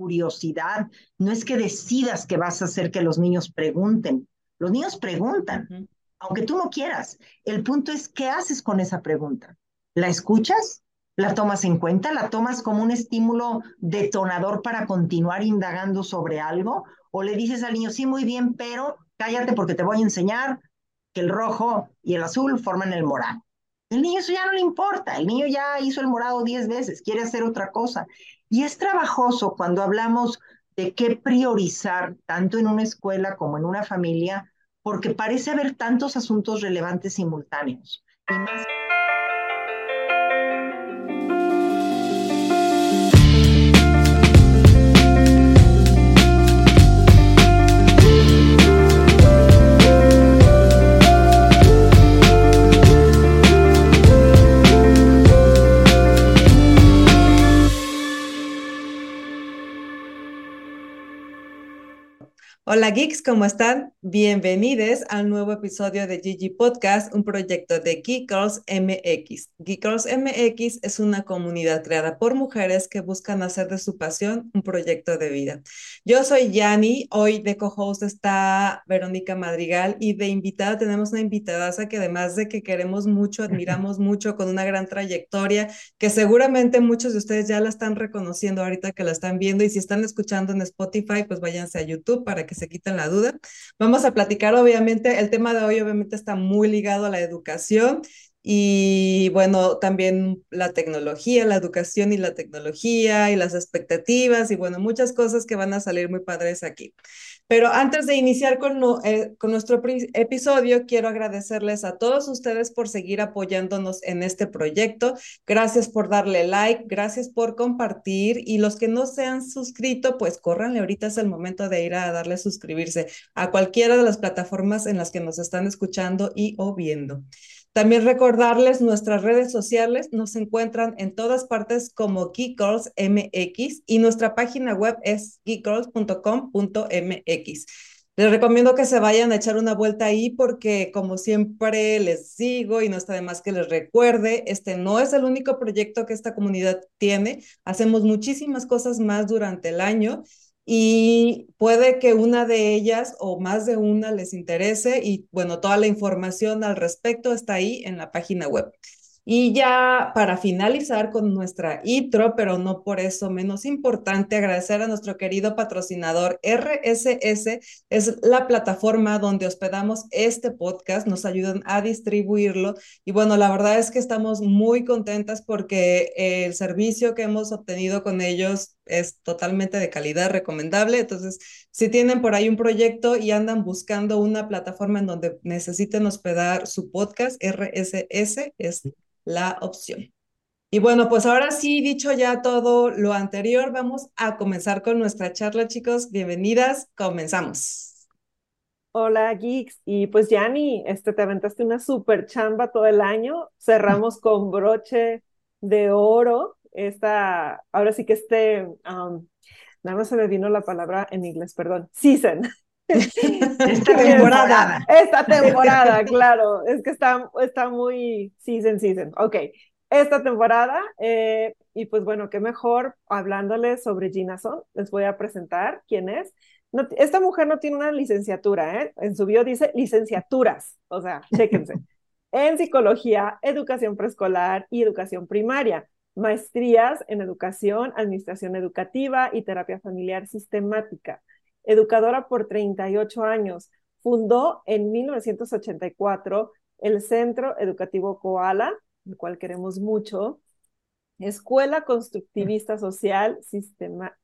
curiosidad, no es que decidas que vas a hacer que los niños pregunten. Los niños preguntan, aunque tú no quieras. El punto es, ¿qué haces con esa pregunta? ¿La escuchas? ¿La tomas en cuenta? ¿La tomas como un estímulo detonador para continuar indagando sobre algo? ¿O le dices al niño, sí, muy bien, pero cállate porque te voy a enseñar que el rojo y el azul forman el morado? El niño eso ya no le importa, el niño ya hizo el morado diez veces, quiere hacer otra cosa. Y es trabajoso cuando hablamos de qué priorizar, tanto en una escuela como en una familia, porque parece haber tantos asuntos relevantes simultáneos. Hola geeks, ¿cómo están? Bienvenidos al nuevo episodio de Gigi Podcast, un proyecto de Geek Girls MX. Geek Girls MX es una comunidad creada por mujeres que buscan hacer de su pasión un proyecto de vida. Yo soy Yani, hoy de co-host está Verónica Madrigal y de invitada tenemos una invitada que además de que queremos mucho, admiramos mucho, con una gran trayectoria, que seguramente muchos de ustedes ya la están reconociendo ahorita que la están viendo y si están escuchando en Spotify, pues váyanse a YouTube para que se quiten la duda. Vamos a platicar, obviamente, el tema de hoy obviamente está muy ligado a la educación y bueno, también la tecnología, la educación y la tecnología y las expectativas y bueno, muchas cosas que van a salir muy padres aquí. Pero antes de iniciar con, eh, nuestro episodio, quiero agradecerles a todos ustedes por seguir apoyándonos en este proyecto. Gracias por darle like, gracias por compartir y los que no se han suscrito, pues córranle, ahorita es el momento de ir a darle suscribirse a cualquiera de las plataformas en las que nos están escuchando y o viendo. También recordarles nuestras redes sociales, nos encuentran en todas partes como Geek MX y nuestra página web es geekgirls.com.mx. Les recomiendo que se vayan a echar una vuelta ahí porque como siempre les digo y no está de más que les recuerde, este no es el único proyecto que esta comunidad tiene. Hacemos muchísimas cosas más durante el año y puede que una de ellas o más de una les interese y bueno, toda la información al respecto está ahí en la página web. Y ya para finalizar con nuestra intro, pero no por eso menos importante, agradecer a nuestro querido patrocinador RSS, es la plataforma donde hospedamos este podcast, nos ayudan a distribuirlo y bueno, la verdad es que estamos muy contentas porque el servicio que hemos obtenido con ellos es totalmente de calidad, recomendable. Entonces, si tienen por ahí un proyecto y andan buscando una plataforma en donde necesiten hospedar su podcast, RSS es la opción. Y bueno, pues ahora sí, dicho ya todo lo anterior, vamos a comenzar con nuestra charla, chicos. Bienvenidas, comenzamos. Hola, geeks. Y pues, Yani, este, te aventaste una super chamba todo el año. Cerramos con broche de oro. Esta, ahora sí que este, um, nada más se me vino la palabra en inglés, perdón, season. Esta temporada. Esta temporada, claro. Es que está, está muy season, season. Ok. Esta temporada, eh, y pues bueno, qué mejor hablándoles sobre Gina Son. Les voy a presentar quién es. esta mujer no tiene una licenciatura, ¿eh? En su bio dice licenciaturas. O sea, chéquense. en psicología, educación preescolar y educación primaria maestrías en educación, administración educativa y terapia familiar sistemática educadora por 38 años. Fundó en 1984 el Centro Educativo Koala, el cual queremos mucho, Escuela Constructivista Social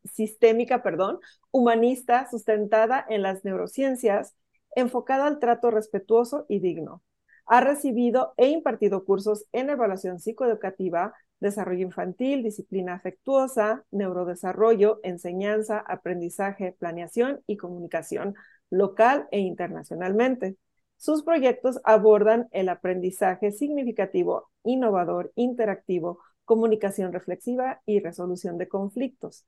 Sistémica, perdón, humanista, sustentada en las neurociencias, enfocada al trato respetuoso y digno. Ha recibido e impartido cursos en evaluación psicoeducativa, desarrollo infantil, disciplina afectuosa, neurodesarrollo, enseñanza, aprendizaje, planeación y comunicación local e internacionalmente. Sus proyectos abordan el aprendizaje significativo, innovador, interactivo, comunicación reflexiva y resolución de conflictos.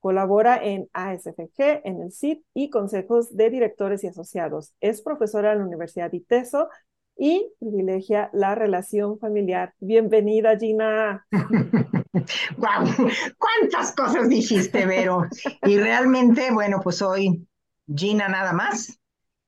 Colabora en ASFG, en el CIT y consejos de directores y asociados. Es profesora en la Universidad ITESO y privilegia la relación familiar. Bienvenida, Gina. ¡Guau! ¿Cuántas cosas dijiste, Vero? Y realmente, bueno, pues soy Gina nada más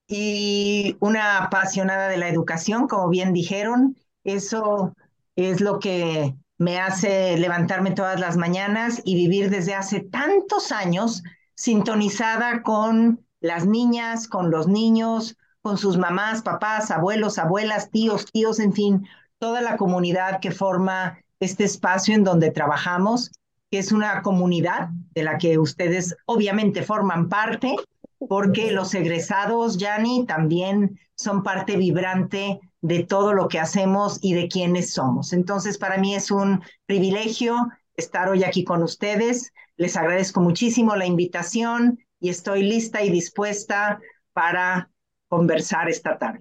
y una apasionada de la educación, como bien dijeron. Eso es lo que me hace levantarme todas las mañanas y vivir desde hace tantos años sintonizada con las niñas, con los niños, con sus mamás, papás, abuelos, abuelas, tíos, tíos, en fin, toda la comunidad que forma este espacio en donde trabajamos, que es una comunidad de la que ustedes obviamente forman parte, porque los egresados, Yanni, también son parte vibrante de todo lo que hacemos y de quiénes somos. Entonces, para mí es un privilegio estar hoy aquí con ustedes. Les agradezco muchísimo la invitación y estoy lista y dispuesta para conversar esta tarde.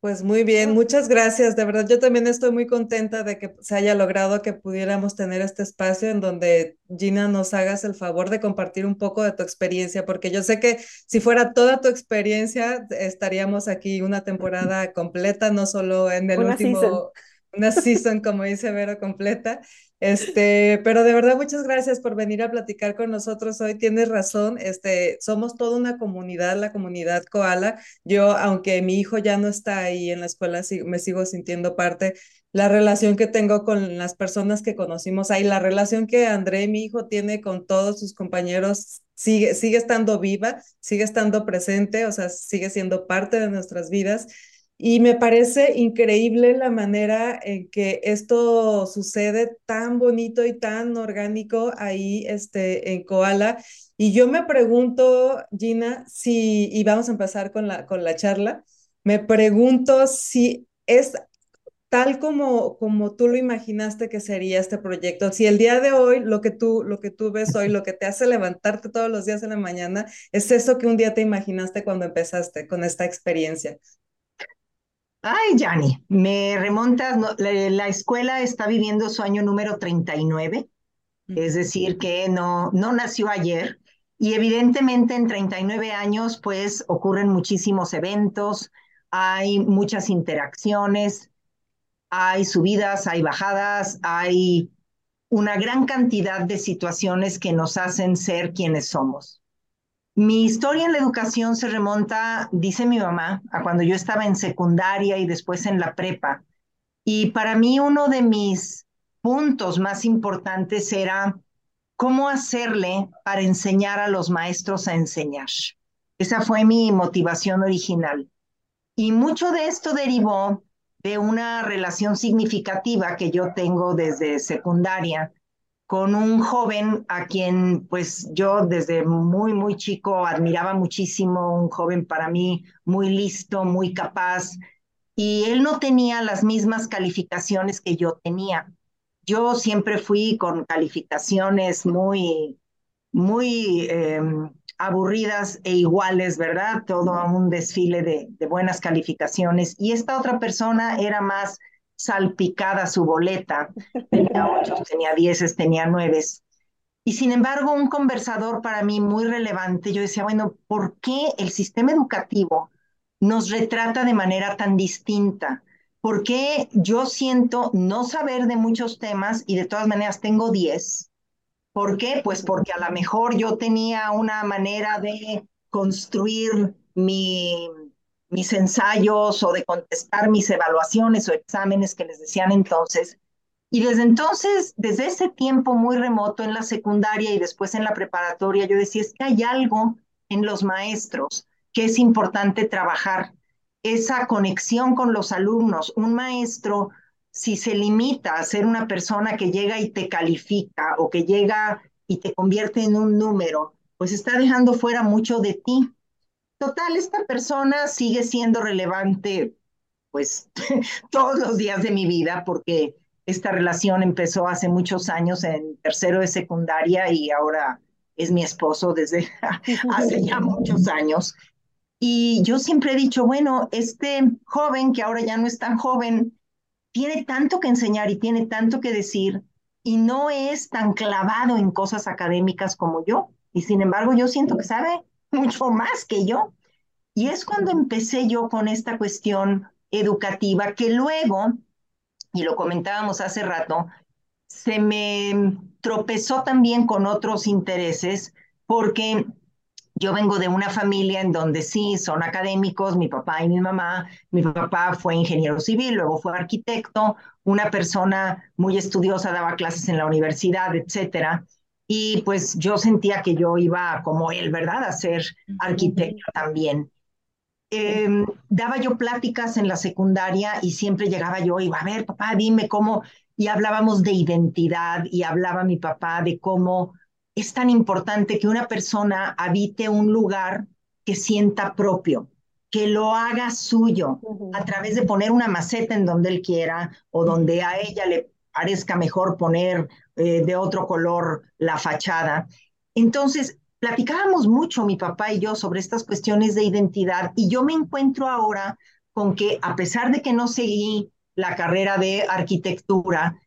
Pues muy bien, muchas gracias. De verdad, yo también estoy muy contenta de que se haya logrado que pudiéramos tener este espacio en donde Gina nos hagas el favor de compartir un poco de tu experiencia, porque yo sé que si fuera toda tu experiencia, estaríamos aquí una temporada completa, no solo en el último, una season, como dice Vero, completa. Este, pero de verdad, muchas gracias por venir a platicar con nosotros hoy. Tienes razón, este, somos toda una comunidad, la comunidad Koala. Yo, aunque mi hijo ya no está ahí en la escuela, me sigo sintiendo parte. La relación que tengo con las personas que conocimos ahí, la relación que André, mi hijo, tiene con todos sus compañeros, sigue, sigue estando viva, sigue estando presente, o sea, sigue siendo parte de nuestras vidas. Y me parece increíble la manera en que esto sucede tan bonito y tan orgánico ahí este, en Koala. Y yo me pregunto, Gina, si, y vamos a empezar con la, con la charla, me pregunto si es tal como, como tú lo imaginaste que sería este proyecto. Si el día de hoy lo que, tú, lo que tú ves hoy, lo que te hace levantarte todos los días en la mañana, es eso que un día te imaginaste cuando empezaste con esta experiencia. Ay, Yanni, me remontas, la, escuela está viviendo su año número 39, es decir, que no, no nació ayer y evidentemente en 39 años pues ocurren muchísimos eventos, hay muchas interacciones, hay subidas, hay bajadas, hay una gran cantidad de situaciones que nos hacen ser quienes somos. Mi historia en la educación se remonta, dice mi mamá, a cuando yo estaba en secundaria y después en la prepa. Y para mí uno de mis puntos más importantes era cómo hacerle para enseñar a los maestros a enseñar. Esa fue mi motivación original. Y mucho de esto derivó de una relación significativa que yo tengo desde secundaria con un joven a quien pues yo desde muy, muy chico admiraba muchísimo, un joven para mí muy listo, muy capaz, y él no tenía las mismas calificaciones que yo tenía. Yo siempre fui con calificaciones muy, muy em, aburridas e iguales, ¿verdad? Todo un desfile de, de buenas calificaciones. Y esta otra persona era más salpicada su boleta. Tenía ocho, tenía dieces, tenía nueves. Y sin embargo, un conversador para mí muy relevante, yo decía, bueno, ¿por qué el sistema educativo nos retrata de manera tan distinta? ¿Por qué yo siento no saber de muchos temas y de todas maneras tengo diez? ¿Por qué? Pues porque a lo mejor yo tenía una manera de construir mi mis ensayos o de contestar mis evaluaciones o exámenes que les decían entonces. Y desde entonces, desde ese tiempo muy remoto en la secundaria y después en la preparatoria, yo decía, es que hay algo en los maestros que es importante trabajar, esa conexión con los alumnos. Un maestro, si se limita a ser una persona que llega y te califica o que llega y te convierte en un número, pues está dejando fuera mucho de ti. Total, esta persona sigue siendo relevante, pues, todos los días de mi vida, porque esta relación empezó hace muchos años en tercero de secundaria y ahora es mi esposo desde hace ya muchos años. Y yo siempre he dicho, bueno, este joven que ahora ya no es tan joven, tiene tanto que enseñar y tiene tanto que decir y no es tan clavado en cosas académicas como yo. Y sin embargo, yo siento que sabe mucho más que yo. Y es cuando empecé yo con esta cuestión educativa que luego, y lo comentábamos hace rato, se me tropezó también con otros intereses porque yo vengo de una familia en donde sí, son académicos, mi papá y mi mamá. Mi papá fue ingeniero civil, luego fue arquitecto, una persona muy estudiosa, daba clases en la universidad, etcétera. Y pues yo sentía que yo iba como él, ¿verdad? A ser arquitecto también. Em, daba yo pláticas en la secundaria y siempre llegaba yo y iba, a ver, papá, dime cómo, y hablábamos de identidad y hablaba mi papá de cómo es tan importante que una persona habite un lugar que sienta propio, que lo haga suyo a través de poner una maceta en donde él quiera o donde a ella le parezca mejor poner eh, de otro color la fachada. Entonces, platicábamos mucho mi papá y yo sobre estas cuestiones de identidad y yo me encuentro ahora con que a pesar de que no seguí la carrera de arquitectura,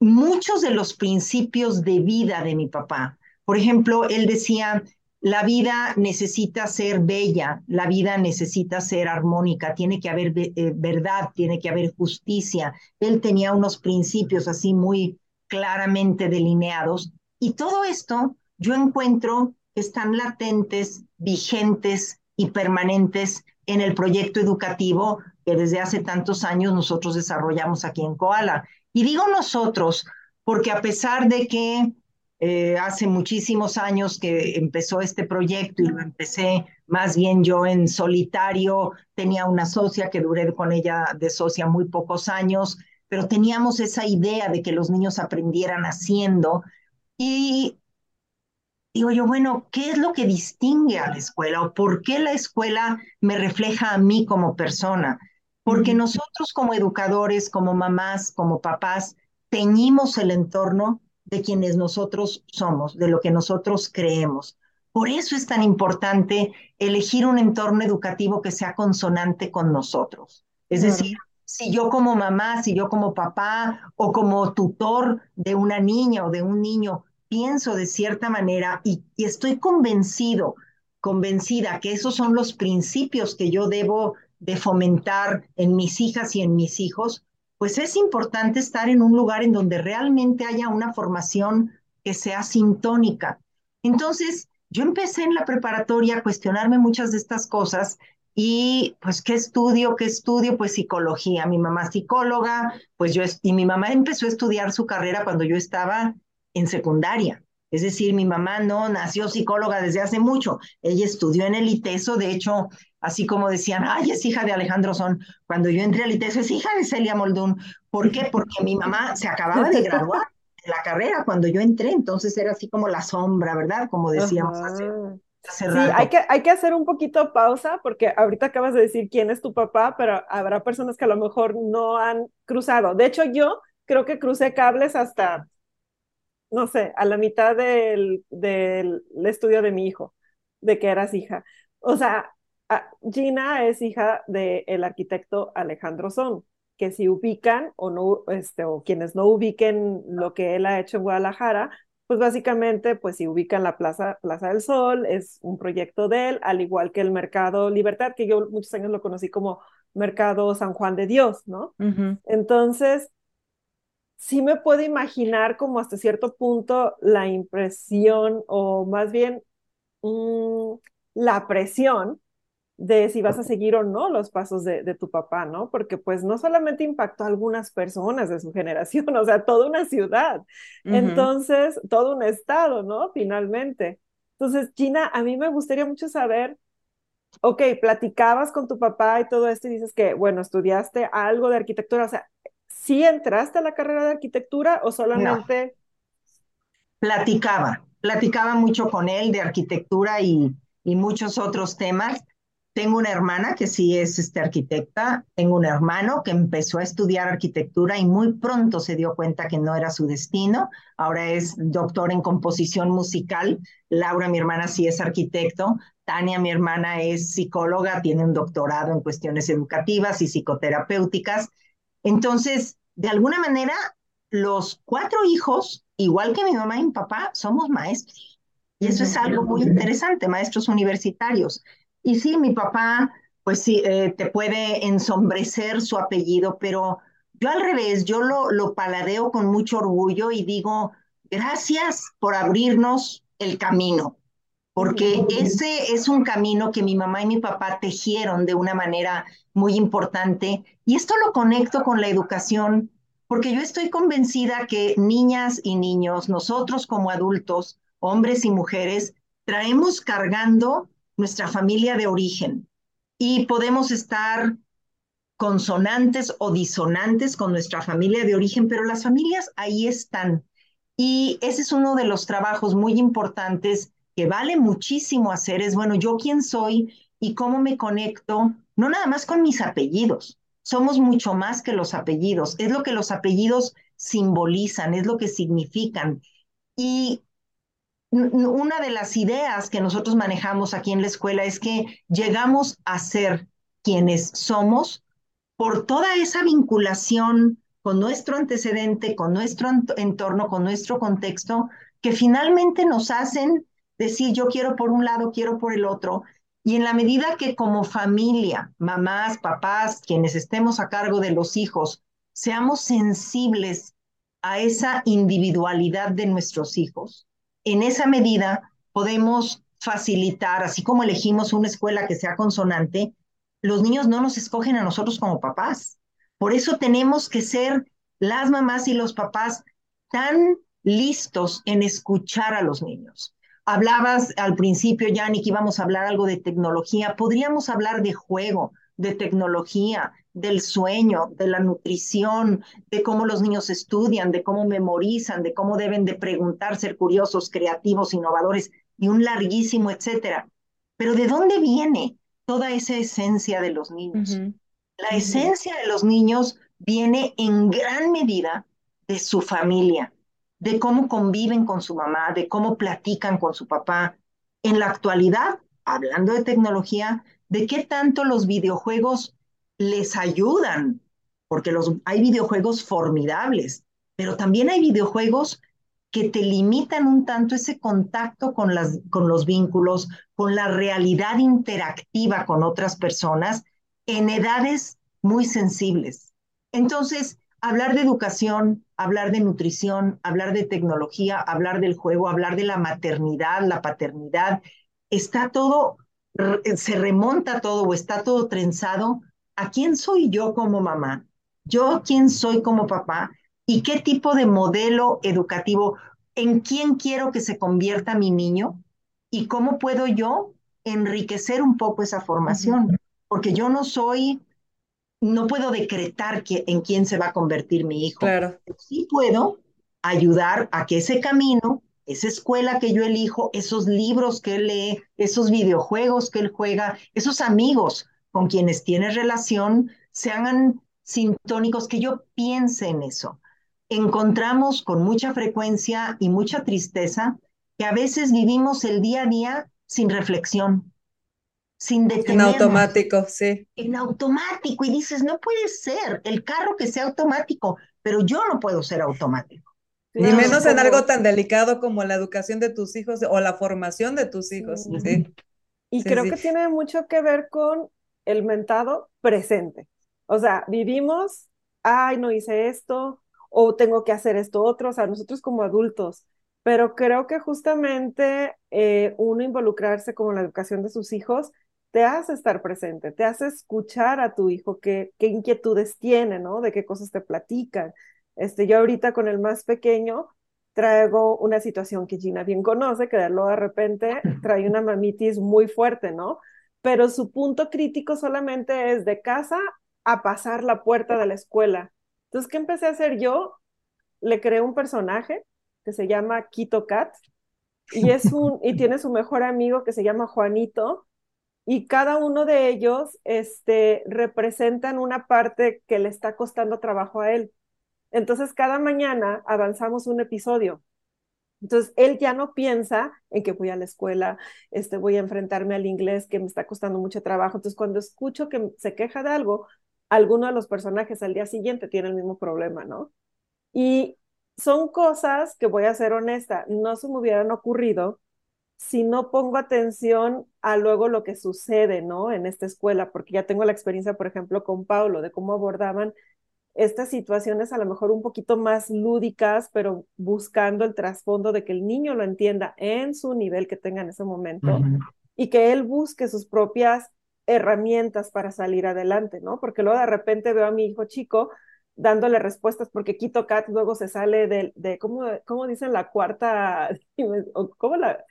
muchos de los principios de vida de mi papá, por ejemplo, él decía, la vida necesita ser bella, la vida necesita ser armónica, tiene que haber eh, verdad, tiene que haber justicia. Él tenía unos principios así muy claramente delineados y todo esto yo encuentro que están latentes, vigentes y permanentes en el proyecto educativo que desde hace tantos años nosotros desarrollamos aquí en Koala. Y digo nosotros porque a pesar de que eh, hace muchísimos años que empezó este proyecto y lo empecé más bien yo en solitario, tenía una socia que duré con ella de socia muy pocos años, pero teníamos esa idea de que los niños aprendieran haciendo y digo yo, bueno, ¿qué es lo que distingue a la escuela o por qué la escuela me refleja a mí como persona? porque nosotros como educadores, como mamás, como papás, teñimos el entorno de quienes nosotros somos, de lo que nosotros creemos. Por eso es tan importante elegir un entorno educativo que sea consonante con nosotros. Es decir, si yo como mamá, si yo como papá o como tutor de una niña o de un niño pienso de cierta manera y, estoy convencido, convencida que esos son los principios que yo debo de fomentar en mis hijas y en mis hijos, pues es importante estar en un lugar en donde realmente haya una formación que sea sintónica. Entonces, yo empecé en la preparatoria a cuestionarme muchas de estas cosas y pues, ¿qué estudio? ¿Qué estudio? Pues psicología. Mi mamá psicóloga, pues yo, y mi mamá empezó a estudiar su carrera cuando yo estaba en secundaria. Es decir, mi mamá no nació psicóloga desde hace mucho. Ella estudió en el ITESO, de hecho, así como decían, ay, es hija de Alejandro Son. Cuando yo entré al ITESO, es hija de Celia Moldún. ¿Por qué? Porque mi mamá se acababa de graduar de la carrera cuando yo entré, entonces era así como la sombra, ¿verdad? Como decíamos hace, Sí, hay que, hay que hacer un poquito pausa porque ahorita acabas de decir quién es tu papá, pero habrá personas que a lo mejor no han cruzado. De hecho, yo creo que crucé cables hasta no sé, a la mitad del, del estudio de mi hijo, de que eras hija. O sea, Gina es hija del arquitecto Alejandro Son, que si ubican o no, este, o quienes no ubiquen lo que él ha hecho en Guadalajara, pues básicamente, pues si ubican la Plaza, Plaza del Sol, es un proyecto de él, al igual que el Mercado Libertad, que yo muchos años lo conocí como Mercado San Juan de Dios, ¿no? Entonces, sí me puedo imaginar como hasta cierto punto la impresión o más bien mm, la presión de si vas a seguir o no los pasos de, tu papá, ¿no? Porque pues no solamente impactó a algunas personas de su generación, o sea, toda una ciudad, entonces, todo un estado, ¿no? Finalmente. Entonces, Gina, a mí me gustaría mucho saber, ok, platicabas con tu papá y todo esto y dices que, bueno, estudiaste algo de arquitectura, o sea, ¿sí entraste a la carrera de arquitectura o solamente... Platicaba, platicaba mucho con él de arquitectura y, y muchos otros temas. Tengo una hermana que sí es este, arquitecta, tengo un hermano que empezó a estudiar arquitectura y muy pronto se dio cuenta que no era su destino. Ahora es doctor en composición musical. Laura, mi hermana, sí es arquitecto. Tania, mi hermana, es psicóloga, tiene un doctorado en cuestiones educativas y psicoterapéuticas. Entonces, de alguna manera, los cuatro hijos, igual que mi mamá y mi papá, somos maestros. Y eso es algo muy interesante, maestros universitarios. Y sí, mi papá, pues sí, eh, te puede ensombrecer su apellido, pero Yo al revés, yo lo, lo paladeo con mucho orgullo y digo, gracias por abrirnos el camino, porque ese es un camino que mi mamá y mi papá tejieron de una manera muy importante. Y esto lo conecto con la educación, porque yo estoy convencida que niñas y niños, nosotros como adultos, hombres y mujeres, traemos cargando nuestra familia de origen y podemos estar consonantes o disonantes con nuestra familia de origen, pero las familias ahí están. Y ese es uno de los trabajos muy importantes que vale muchísimo hacer, es, bueno, yo quién soy y cómo me conecto, no nada más con mis apellidos, somos mucho más que los apellidos, es lo que los apellidos simbolizan, es lo que significan. Y una de las ideas que nosotros manejamos aquí en la escuela es que llegamos a ser quienes somos por toda esa vinculación con nuestro antecedente, con nuestro entorno, con nuestro contexto, que finalmente nos hacen decir yo quiero por un lado, quiero por el otro. Y en la medida que como familia, mamás, papás, quienes estemos a cargo de los hijos, seamos sensibles a esa individualidad de nuestros hijos, en esa medida podemos facilitar, así como elegimos una escuela que sea consonante, los niños no nos escogen a nosotros como papás. Por eso tenemos que ser las mamás y los papás tan listos en escuchar a los niños. Hablabas al principio, Yanni, que íbamos a hablar algo de tecnología. Podríamos hablar de juego, de tecnología, del sueño, de la nutrición, de cómo los niños estudian, de cómo memorizan, de cómo deben de preguntar, ser curiosos, creativos, innovadores y un larguísimo etcétera. Pero ¿de dónde viene toda esa esencia de los niños. La esencia de los niños viene en gran medida de su familia, de cómo conviven con su mamá, de cómo platican con su papá. En la actualidad, hablando de tecnología, de qué tanto los videojuegos les ayudan, porque los, hay videojuegos formidables, pero también hay videojuegos que te limitan un tanto ese contacto con, las, con los vínculos, con la realidad interactiva con otras personas en edades muy sensibles. Entonces, hablar de educación, hablar de nutrición, hablar de tecnología, hablar del juego, hablar de la maternidad, la paternidad, está todo, se remonta todo o está todo trenzado a quién soy yo como mamá, yo quién soy como papá y qué tipo de modelo educativo, en quién quiero que se convierta mi niño y cómo puedo yo enriquecer un poco esa formación, porque yo no soy, no puedo decretar que, en quién se va a convertir mi hijo. Claro. Sí puedo ayudar a que ese camino, esa escuela que yo elijo, esos libros que él lee, esos videojuegos que él juega, esos amigos con quienes tiene relación, se hagan sintónicos, que yo piense en eso encontramos con mucha frecuencia y mucha tristeza que a veces vivimos el día a día sin reflexión, sin detenernos. En automático, sí. En automático. Y dices, no puede ser el carro que sea automático, pero yo no puedo ser automático. Ni menos en algo tan delicado como la educación de tus hijos o la formación de tus hijos. Sí. Y creo que tiene mucho que ver con el mentado presente. O sea, vivimos, ay, no hice esto, o tengo que hacer esto otro, o sea, nosotros como adultos, pero creo que justamente eh, uno involucrarse como en la educación de sus hijos te hace estar presente, te hace escuchar a tu hijo qué, qué inquietudes tiene, ¿no? De qué cosas te platican. Este, yo ahorita con el más pequeño traigo una situación que Gina bien conoce, que de de repente trae una mamitis muy fuerte, ¿no? Pero su punto crítico solamente es de casa a pasar la puerta de la escuela. Entonces, ¿qué empecé a hacer yo? Le creé un personaje que se llama Quito Cat y, es un, y tiene su mejor amigo que se llama Juanito y cada uno de ellos este, representan una parte que le está costando trabajo a él. Entonces, cada mañana avanzamos un episodio. Entonces, él ya no piensa en que voy a la escuela, este, voy a enfrentarme al inglés que me está costando mucho trabajo. Entonces, cuando escucho que se queja de algo, alguno de los personajes al día siguiente tiene el mismo problema, ¿no? Y son cosas que voy a ser honesta, no se me hubieran ocurrido si no pongo atención a luego lo que sucede, ¿no? En esta escuela, porque ya tengo la experiencia, por ejemplo, con Paulo, de cómo abordaban estas situaciones a lo mejor un poquito más lúdicas, pero buscando el trasfondo de que el niño lo entienda en su nivel que tenga en ese momento y que él busque sus propias herramientas para salir adelante, ¿no? Porque luego de repente veo a mi hijo chico dándole respuestas porque Quito Cat luego se sale de, de ¿cómo, ¿cómo, dicen la cuarta? ¿Cómo la?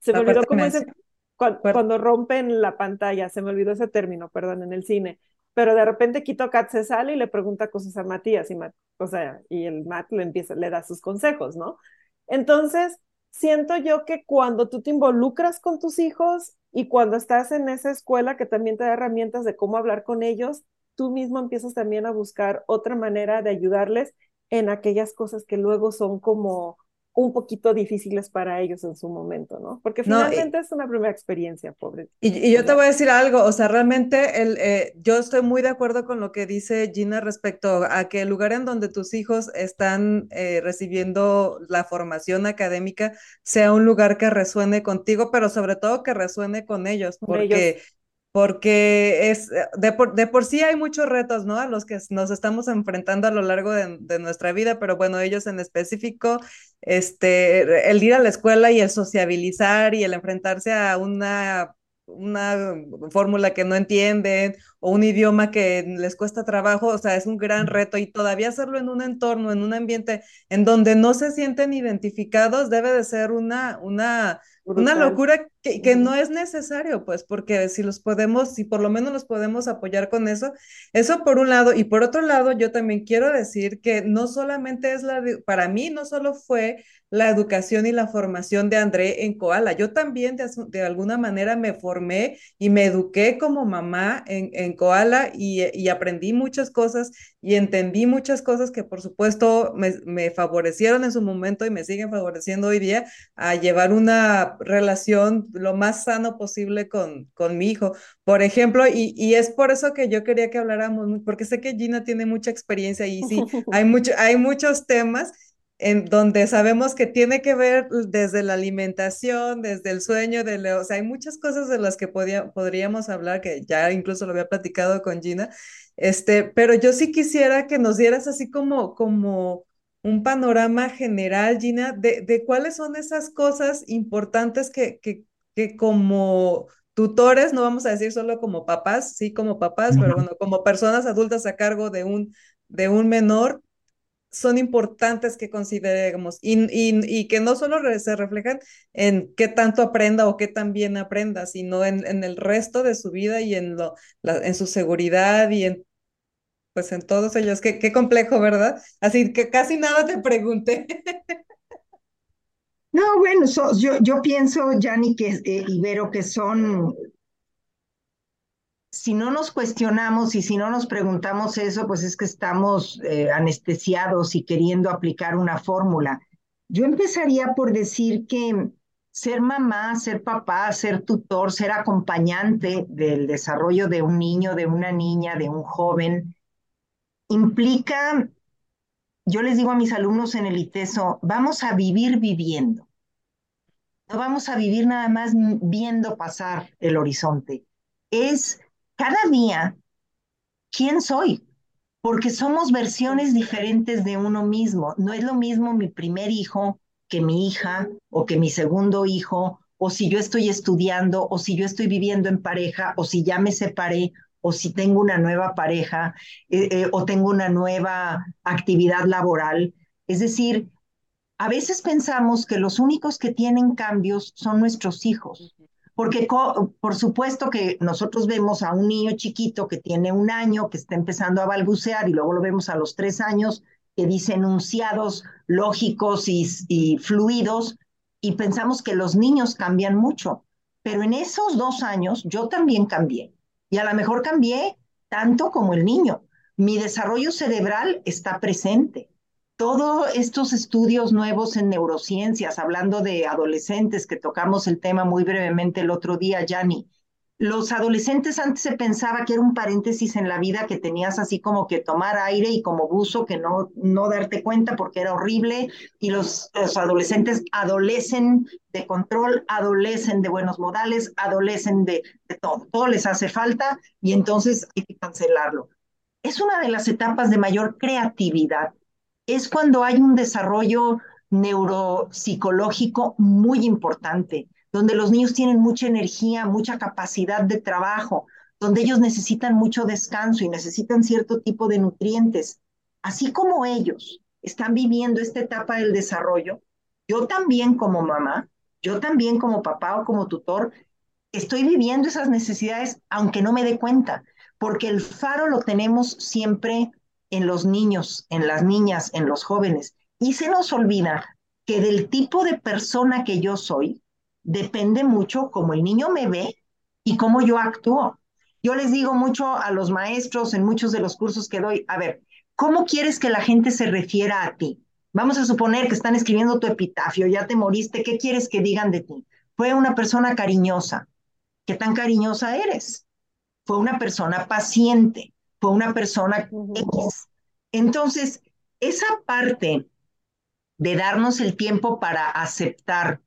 Se me olvidó cómo dicen cuando, rompen la pantalla, se me olvidó ese término, perdón, en el cine. Pero de repente Quito Cat se sale y le pregunta cosas a Matías y, o sea, y el Matt le empieza, le da sus consejos, ¿no? Entonces, siento yo que cuando tú te involucras con tus hijos y cuando estás en esa escuela que también te da herramientas de cómo hablar con ellos, tú mismo empiezas también a buscar otra manera de ayudarles en aquellas cosas que luego son como un poquito difíciles para ellos en su momento, ¿no? Porque finalmente es una primera experiencia, pobre. Y, yo te voy a decir algo, o sea, realmente el, eh, yo estoy muy de acuerdo con lo que dice Gina respecto a que el lugar en donde tus hijos están eh, recibiendo la formación académica sea un lugar que resuene contigo, pero sobre todo que resuene con ellos, porque porque es eh, de por, de por, sí hay muchos retos, ¿no? A los que nos estamos enfrentando a lo largo de, de, nuestra vida, pero bueno, ellos en específico, este, el ir a la escuela y el sociabilizar y el enfrentarse a una una fórmula que no entienden o un idioma que les cuesta trabajo, o sea, es un gran reto y todavía hacerlo en un entorno, en un ambiente en donde no se sienten identificados, debe de ser una, una, una locura que, que, no es necesario, pues, porque si los podemos, si por lo menos los podemos apoyar con eso, eso por un lado, y por otro lado, yo también quiero decir que no solamente es la, para mí, no solo fue la educación y la formación de André en Koala. Yo también de, alguna manera me formé y me eduqué como mamá en, en Koala y, aprendí muchas cosas y entendí muchas cosas que por supuesto me, favorecieron en su momento y me siguen favoreciendo hoy día a llevar una relación lo más sano posible con, con mi hijo. Por ejemplo, y, y es por eso que yo quería que habláramos, porque sé que Gina tiene mucha experiencia y sí, hay, mucho, hay muchos temas en donde sabemos que tiene que ver desde la alimentación, desde el sueño, de, o sea, hay muchas cosas de las que podía, podríamos hablar, que ya incluso lo había platicado con Gina, este, pero yo sí quisiera que nos dieras así como, como un panorama general, Gina, de, de cuáles son esas cosas importantes que, que, que como tutores, no vamos a decir solo como papás, sí como papás, pero bueno, como personas adultas a cargo de un, de un menor, son importantes que consideremos y, y, que no solo se reflejan en qué tanto aprenda o qué tan bien aprenda, sino en, en el resto de su vida y en, lo, en su seguridad y en pues en todos ellos. Qué, qué complejo, ¿verdad? Así que casi nada te pregunté. No, bueno, yo, yo pienso, Yanni que, eh, Ibero, que son si no nos cuestionamos y si no nos preguntamos eso, pues es que estamos eh, anestesiados y queriendo aplicar una fórmula. Yo empezaría por decir que ser mamá, ser papá, ser tutor, ser acompañante del desarrollo de un niño, de una niña, de un joven, implica, yo les digo a mis alumnos en el ITESO, vamos a vivir viviendo. No vamos a vivir nada más viendo pasar el horizonte. Es cada día, ¿quién soy? Porque somos versiones diferentes de uno mismo. No es lo mismo mi primer hijo que mi hija o que mi segundo hijo, o si yo estoy estudiando, o si yo estoy viviendo en pareja, o si ya me separé, o si tengo una nueva pareja, eh, eh, o tengo una nueva actividad laboral. Es decir, a veces pensamos que los únicos que tienen cambios son nuestros hijos porque por supuesto que nosotros vemos a un niño chiquito que tiene un año, que está empezando a balbucear, y luego lo vemos a los tres años, que dice enunciados lógicos y, fluidos, y pensamos que los niños cambian mucho. Pero en esos dos años yo también cambié, y a lo mejor cambié tanto como el niño. Mi desarrollo cerebral está presente todos estos estudios nuevos en neurociencias, hablando de adolescentes, que tocamos el tema muy brevemente el otro día, Yanni, los adolescentes antes se pensaba que era un paréntesis en la vida que tenías así como que tomar aire y como buzo que no, no darte cuenta porque era horrible y los, adolescentes adolecen de control, adolecen de buenos modales, adolecen de, de todo, todo les hace falta y entonces hay que cancelarlo. es una de las etapas de mayor creatividad. Es cuando hay un desarrollo neuropsicológico muy importante, donde los niños tienen mucha energía, mucha capacidad de trabajo, donde ellos necesitan mucho descanso y necesitan cierto tipo de nutrientes. Así como ellos están viviendo esta etapa del desarrollo, yo también como mamá, yo también como papá o como tutor, estoy viviendo esas necesidades aunque no me dé cuenta, porque el faro lo tenemos siempre en los niños, en las niñas, en los jóvenes. Y se nos olvida que del tipo de persona que yo soy, depende mucho cómo el niño me ve y cómo yo actúo. Yo les digo mucho a los maestros en muchos de los cursos que doy, a ver, ¿cómo quieres que la gente se refiera a ti? Vamos a suponer que están escribiendo tu epitafio, ya te moriste, ¿qué quieres que digan de ti? Fue una persona cariñosa. ¿Qué tan cariñosa eres? Fue una persona paciente, fue una persona X. Entonces, esa parte de darnos el tiempo para aceptar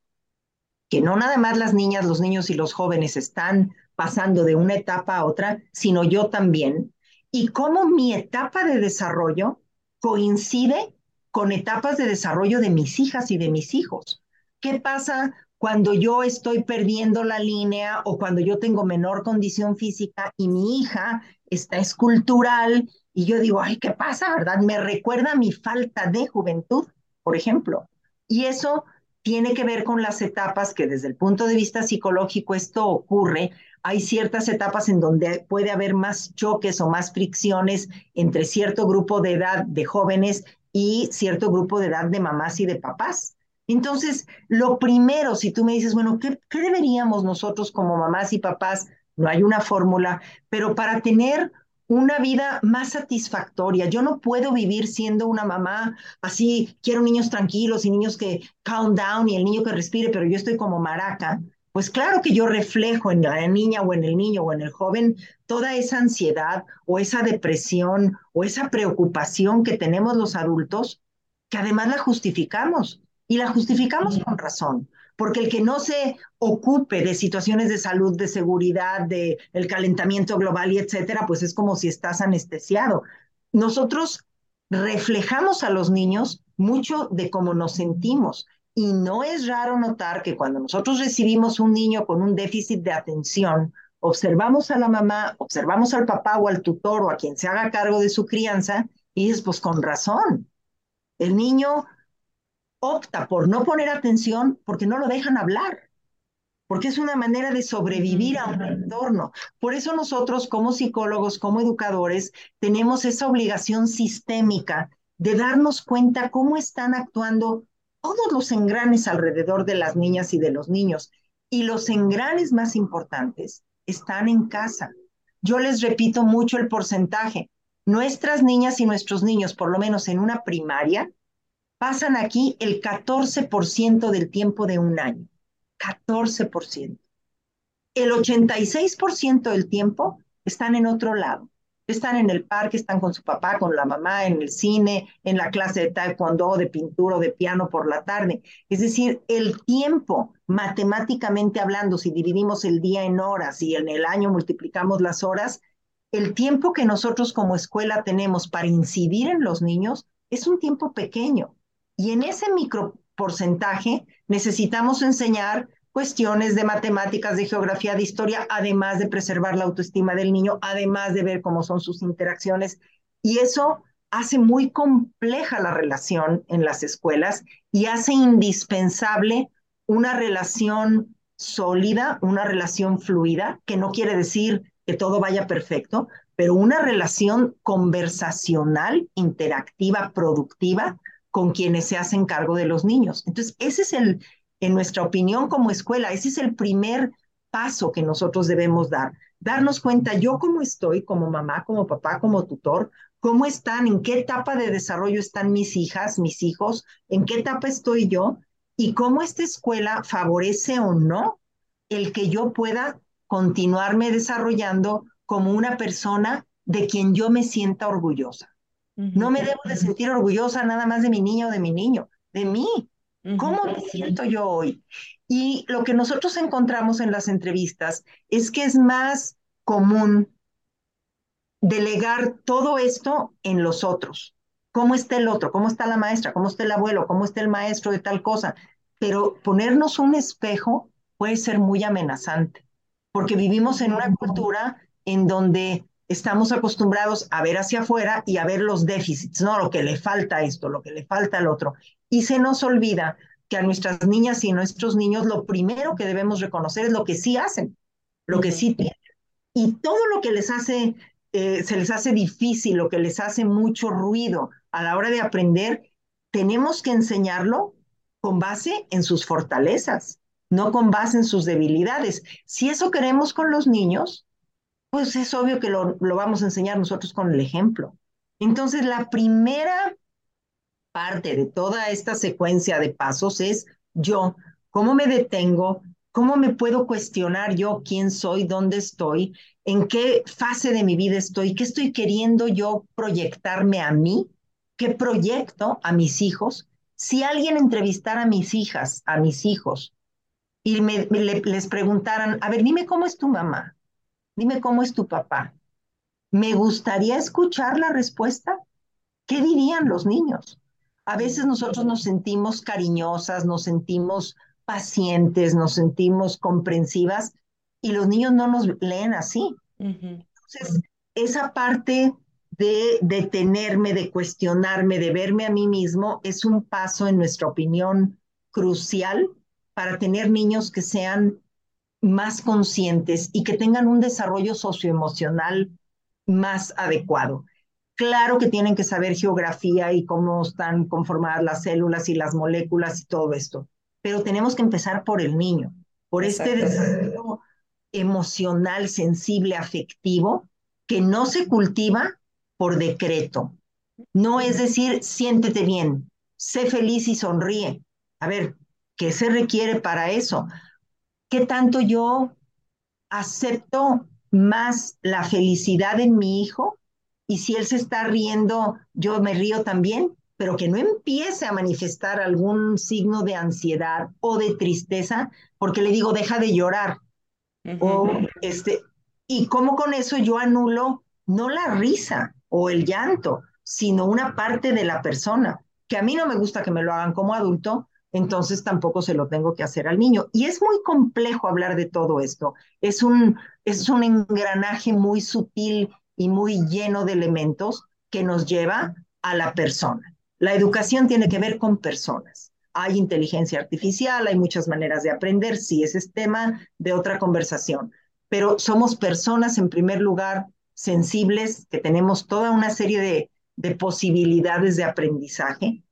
que no nada más las niñas, los niños y los jóvenes están pasando de una etapa a otra, sino yo también, y cómo mi etapa de desarrollo coincide con etapas de desarrollo de mis hijas y de mis hijos. ¿Qué pasa cuando yo estoy perdiendo la línea o cuando yo tengo menor condición física y mi hija está escultural y yo digo, ay, ¿qué pasa, verdad? Me recuerda mi falta de juventud, por ejemplo. Y eso tiene que ver con las etapas que desde el punto de vista psicológico esto ocurre. Hay ciertas etapas en donde puede haber más choques o más fricciones entre cierto grupo de edad de jóvenes y cierto grupo de edad de mamás y de papás. Entonces, lo primero, si tú me dices, bueno, ¿qué, ¿qué, deberíamos nosotros como mamás y papás? No hay una fórmula, pero para tener una vida más satisfactoria. Yo no puedo vivir siendo una mamá así, quiero niños tranquilos y niños que calm down y el niño que respire, pero yo estoy como maraca. Pues claro que yo reflejo en la niña o en el niño o en el joven toda esa ansiedad o esa depresión o esa preocupación que tenemos los adultos, que además la justificamos y la justificamos con razón porque el que no se ocupe de situaciones de salud, de seguridad, de el calentamiento global y etcétera, pues es como si estás anestesiado. Nosotros reflejamos a los niños mucho de cómo nos sentimos. Y no es raro notar que cuando nosotros recibimos un niño con un déficit de atención, observamos a la mamá, observamos al papá o al tutor o a quien se haga cargo de su crianza y dices, pues con razón. El niño opta por no poner atención porque no lo dejan hablar, porque es una manera de sobrevivir a un entorno. Por eso nosotros como psicólogos, como educadores, tenemos esa obligación sistémica de darnos cuenta cómo están actuando todos los engranes alrededor de las niñas y de los niños. Y los engranes más importantes están en casa. Yo les repito mucho el porcentaje. Nuestras niñas y nuestros niños, por lo menos en una primaria, pasan aquí el 14% del tiempo de un año. 14%. El 86% del tiempo están en otro lado. Están en el parque, están con su papá, con la mamá, en el cine, en la clase de taekwondo, de pintura de piano por la tarde. Es decir, el tiempo, matemáticamente hablando, si dividimos el día en horas y en el año multiplicamos las horas, el tiempo que nosotros como escuela tenemos para incidir en los niños es un tiempo pequeño. Y en ese micro porcentaje necesitamos enseñar cuestiones de matemáticas, de geografía, de historia, además de preservar la autoestima del niño, además de ver cómo son sus interacciones. Y eso hace muy compleja la relación en las escuelas y hace indispensable una relación sólida, una relación fluida, que no quiere decir que todo vaya perfecto, pero una relación conversacional, interactiva, productiva, con quienes se hacen cargo de los niños. Entonces, ese es el, en nuestra opinión como escuela, ese es el primer paso que nosotros debemos dar. Darnos cuenta yo cómo estoy como mamá, como papá, como tutor, cómo están, en qué etapa de desarrollo están mis hijas, mis hijos, en qué etapa estoy yo y cómo esta escuela favorece o no el que yo pueda continuarme desarrollando como una persona de quien yo me sienta orgullosa. No me debo de sentir orgullosa nada más de mi niña o de mi niño, de mí. ¿Cómo me siento yo hoy? Y lo que nosotros encontramos en las entrevistas es que es más común delegar todo esto en los otros. ¿Cómo está el otro? ¿Cómo está la maestra? ¿Cómo está el abuelo? ¿Cómo está el maestro de tal cosa? Pero ponernos un espejo puede ser muy amenazante, porque vivimos en una cultura en donde estamos acostumbrados a ver hacia afuera y a ver los déficits, ¿no? Lo que le falta a esto, lo que le falta al otro. Y se nos olvida que a nuestras niñas y nuestros niños lo primero que debemos reconocer es lo que sí hacen, lo que sí tienen. Y todo lo que les hace, eh, se les hace difícil, lo que les hace mucho ruido a la hora de aprender, tenemos que enseñarlo con base en sus fortalezas, no con base en sus debilidades. Si eso queremos con los niños, pues es obvio que lo, vamos a enseñar nosotros con el ejemplo. Entonces, la primera parte de toda esta secuencia de pasos es yo, cómo me detengo, cómo me puedo cuestionar yo quién soy, dónde estoy, en qué fase de mi vida estoy, qué estoy queriendo yo proyectarme a mí, qué proyecto a mis hijos. Si alguien entrevistara a mis hijas, a mis hijos, y me, les preguntaran, a ver, dime cómo es tu mamá, dime cómo es tu papá, me gustaría escuchar la respuesta. ¿Qué dirían los niños? A veces nosotros nos sentimos cariñosas, nos sentimos pacientes, nos sentimos comprensivas y los niños no nos leen así. Entonces, esa parte de detenerme, de cuestionarme, de verme a mí mismo, es un paso, en nuestra opinión, crucial para tener niños que sean más conscientes y que tengan un desarrollo socioemocional más adecuado. Claro que tienen que saber geografía y cómo están conformadas las células y las moléculas y todo esto, pero tenemos que empezar por el niño, por este desarrollo emocional, sensible, afectivo, que no se cultiva por decreto. No es decir, siéntete bien, sé feliz y sonríe. A ver, ¿qué se requiere para eso? ¿Qué tanto yo acepto más la felicidad en mi hijo y si él se está riendo, yo me río también, pero que no empiece a manifestar algún signo de ansiedad o de tristeza, porque le digo, deja de llorar. O este, y cómo con eso yo anulo no la risa o el llanto, sino una parte de la persona, que a mí no me gusta que me lo hagan como adulto, entonces tampoco se lo tengo que hacer al niño. Y es muy complejo hablar de todo esto. Es un, es un engranaje muy sutil y muy lleno de elementos que nos lleva a la persona. La educación tiene que ver con personas. Hay inteligencia artificial, hay muchas maneras de aprender, sí, ese es tema de otra conversación, pero somos personas en primer lugar sensibles, que tenemos toda una serie de, de posibilidades de aprendizaje.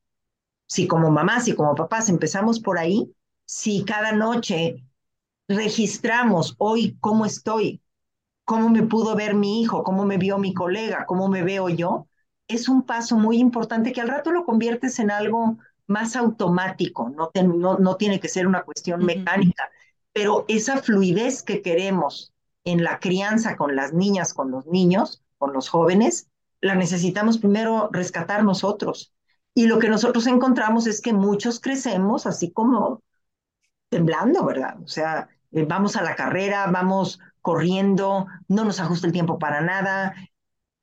Si como mamás y como papás empezamos por ahí, si cada noche registramos hoy cómo estoy, cómo me pudo ver mi hijo, cómo me vio mi colega, cómo me veo yo, es un paso muy importante que al rato lo conviertes en algo más automático, no, no, tiene que ser una cuestión mecánica, pero esa fluidez que queremos en la crianza con las niñas, con los niños, con los jóvenes, la necesitamos primero rescatar nosotros. Y lo que nosotros encontramos es que muchos crecemos así como temblando, ¿verdad? O sea, eh, vamos a la carrera, vamos corriendo, no nos ajusta el tiempo para nada.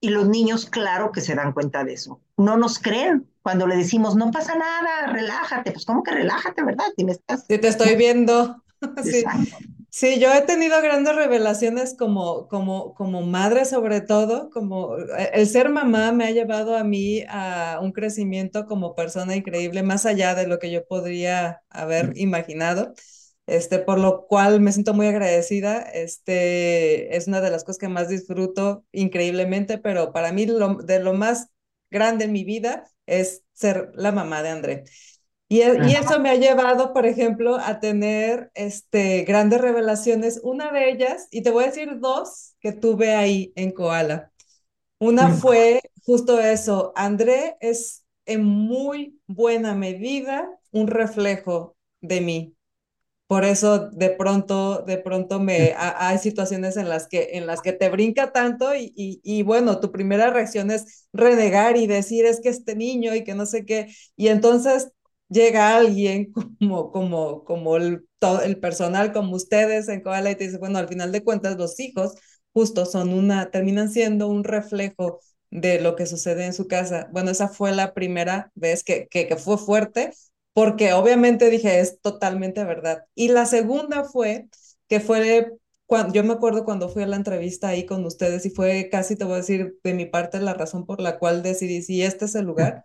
Y los niños, claro que se dan cuenta de eso. No nos creen cuando le decimos, no pasa nada, relájate. Pues, ¿cómo que relájate, verdad? Si me estás... Sí, te estoy viendo. sí. Sí. yo he tenido grandes revelaciones como, como, como madre, sobre todo, como eh, el ser mamá me ha llevado a mí a un crecimiento como persona increíble, más allá de lo que yo podría haber imaginado este, por lo cual me siento muy agradecida. Este, es una de las cosas que más disfruto increíblemente, pero para mí lo, de lo más grande en mi vida es ser la mamá de André. Y, e, y, eso me ha llevado, por ejemplo, a tener este, grandes revelaciones. Una de ellas, y te voy a decir dos que tuve ahí en Koala. Una fue justo eso, André es en muy buena medida un reflejo de mí. Por eso de pronto, de pronto me hay situaciones en las que, en las que te brinca tanto y, y, bueno, tu primera reacción es renegar y decir es que este niño y que no sé qué. Y entonces llega alguien como, como, como el, todo el personal, como ustedes en Koala y te dice, bueno, al final de cuentas los hijos justo son una, terminan siendo un reflejo de lo que sucede en su casa. Bueno, esa fue la primera vez que, que, que fue fuerte, porque obviamente dije, es totalmente verdad. Y la segunda fue que fue cuando, yo me acuerdo cuando fui a la entrevista ahí con ustedes y fue casi, te voy a decir, de mi parte la razón por la cual decidí si este es el lugar,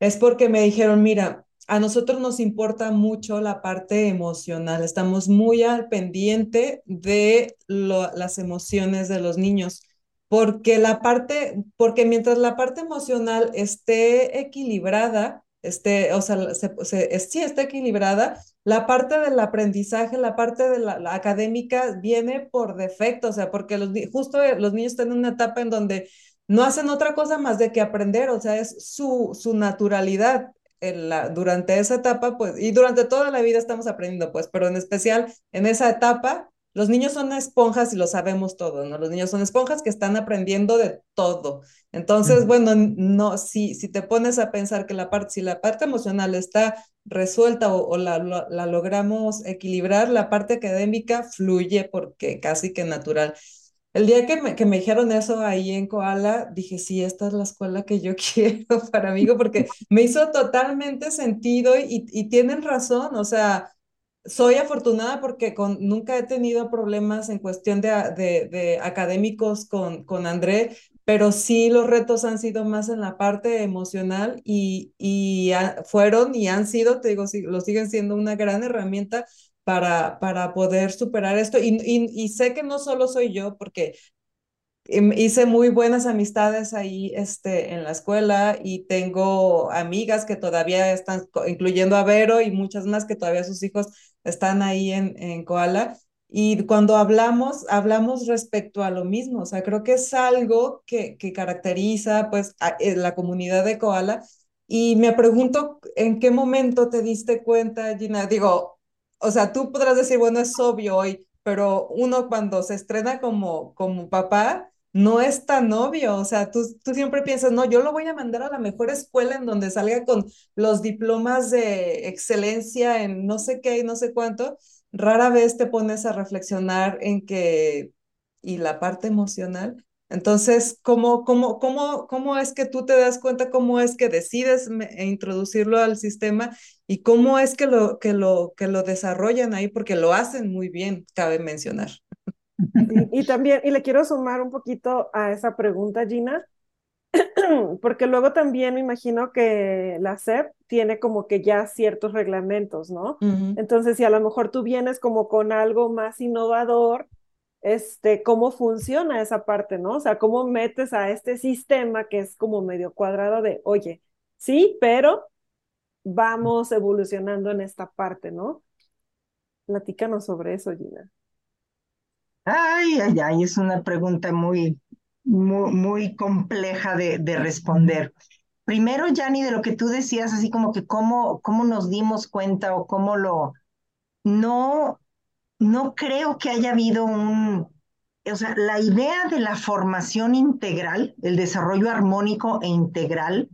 es porque me dijeron, mira, a nosotros nos importa mucho la parte emocional, estamos muy al pendiente de las emociones de los niños, porque la parte, porque mientras la parte emocional esté equilibrada, esté, o sea, se, sí está equilibrada, la parte del aprendizaje, la parte de la, académica viene por defecto, o sea, porque los, justo los niños están en una etapa en donde no hacen otra cosa más de que aprender, o sea, es su, su naturalidad. En la, durante esa etapa, pues, y durante toda la vida estamos aprendiendo, pues, pero en especial en esa etapa, los niños son esponjas y lo sabemos todo, ¿no? Los niños son esponjas que están aprendiendo de todo. Entonces, bueno, no, si, si te pones a pensar que la parte, si la parte emocional está resuelta o, la, la, logramos equilibrar, la parte académica fluye porque casi que natural. El día que me, que me dijeron eso ahí en Koala, dije, sí, esta es la escuela que yo quiero para mí, porque me hizo totalmente sentido y, y tienen razón, o sea, soy afortunada porque con, nunca he tenido problemas en cuestión de, de, de, académicos con, con André, pero sí los retos han sido más en la parte emocional y, y fueron y han sido, te digo, lo siguen siendo una gran herramienta para, para poder superar esto. Y, y, y sé que no solo soy yo, porque Em, hice muy buenas amistades ahí este, en la escuela y tengo amigas que todavía están, incluyendo a Vero y muchas más que todavía sus hijos están ahí en, en Koala. Y cuando hablamos, hablamos respecto a lo mismo. O sea, creo que es algo que, que caracteriza pues a, eh, la comunidad de Koala. Y me pregunto, ¿en qué momento te diste cuenta, Gina? Digo, o sea, tú podrás decir, bueno, es obvio hoy, pero uno cuando se estrena como, como papá, no es tan obvio, o sea, tú, tú siempre piensas, no, yo lo voy a mandar a la mejor escuela en donde salga con los diplomas de excelencia en no sé qué y no sé cuánto, rara vez te pones a reflexionar en que, y la parte emocional. Entonces, ¿cómo, cómo, cómo, cómo es que tú te das cuenta, cómo es que decides introducirlo al sistema y cómo es que lo, que, lo, que lo desarrollan ahí? Porque lo hacen muy bien, cabe mencionar. Y, también, y le quiero sumar un poquito a esa pregunta, Gina, porque luego también me imagino que la SEP tiene como que ya ciertos reglamentos, ¿no? Entonces, si a lo mejor tú vienes como con algo más innovador, este, cómo funciona esa parte, ¿no? O sea, cómo metes a este sistema que es como medio cuadrado de, oye, sí, pero vamos evolucionando en esta parte, ¿no? Platícanos sobre eso, Gina. Ay, ay, ay, es una pregunta muy, muy, muy compleja de, de responder. Primero, Yanni, de lo que tú decías, así como que cómo, cómo nos dimos cuenta o cómo lo... No, no creo que haya habido un... O sea, la idea de la formación integral, el desarrollo armónico e integral,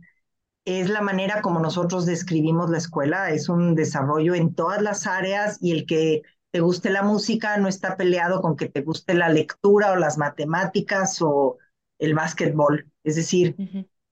es la manera como nosotros describimos la escuela. Es un desarrollo en todas las áreas y el que te guste la música no está peleado con que te guste la lectura o las matemáticas o el básquetbol. Es decir,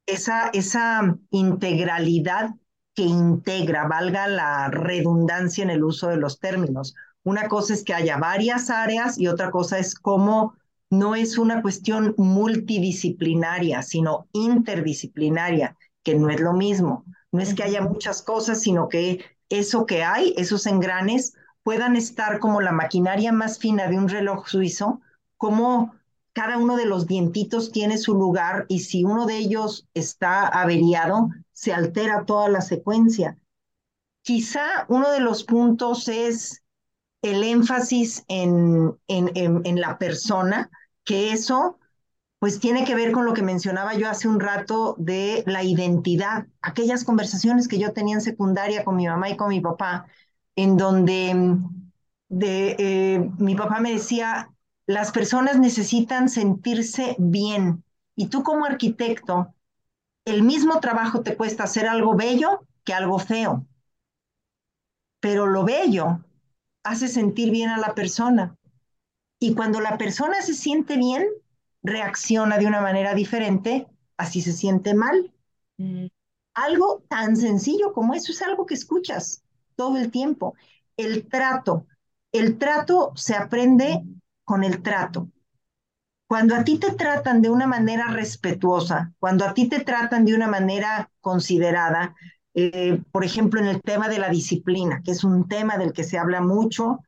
esa, esa integralidad que integra, valga la redundancia en el uso de los términos. Una cosa es que haya varias áreas y otra cosa es cómo no es una cuestión multidisciplinaria, sino interdisciplinaria, que no es lo mismo. No es que haya muchas cosas, sino que eso que hay, esos engranes, puedan estar como la maquinaria más fina de un reloj suizo, como cada uno de los dientitos tiene su lugar y si uno de ellos está averiado, se altera toda la secuencia. Quizá uno de los puntos es el énfasis en, en, en, la persona, que eso pues tiene que ver con lo que mencionaba yo hace un rato de la identidad, aquellas conversaciones que yo tenía en secundaria con mi mamá y con mi papá, en donde mm, eh, mi papá me decía, las personas necesitan sentirse bien. Y tú como arquitecto, el mismo trabajo te cuesta hacer algo bello que algo feo. Pero lo bello hace sentir bien a la persona. Y cuando la persona se siente bien, reacciona de una manera diferente, así se siente mal. Mm. Algo tan sencillo como eso es algo que escuchas todo el tiempo. El trato. El trato se aprende con el trato. Cuando a ti te tratan de una manera respetuosa, cuando a ti te tratan de una manera considerada, eh, por ejemplo, en el tema de la disciplina, que es un tema del que se habla mucho,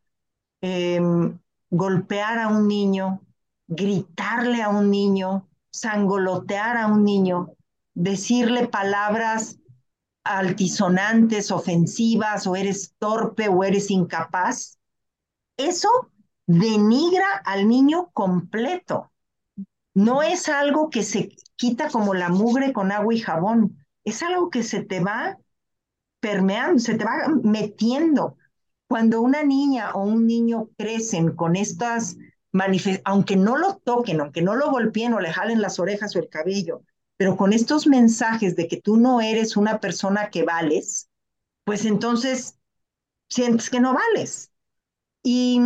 em, golpear a un niño, gritarle a un niño, sangolotear a un niño, decirle palabras altisonantes, ofensivas, o eres torpe o eres incapaz, eso denigra al niño completo. No es algo que se quita como la mugre con agua y jabón, es algo que se te va permeando, se te va metiendo. Cuando una niña o un niño crecen con estas aunque no lo toquen, aunque no lo golpeen o le jalen las orejas o el cabello, pero con estos mensajes de que tú no eres una persona que vales, pues entonces sientes que no vales. Y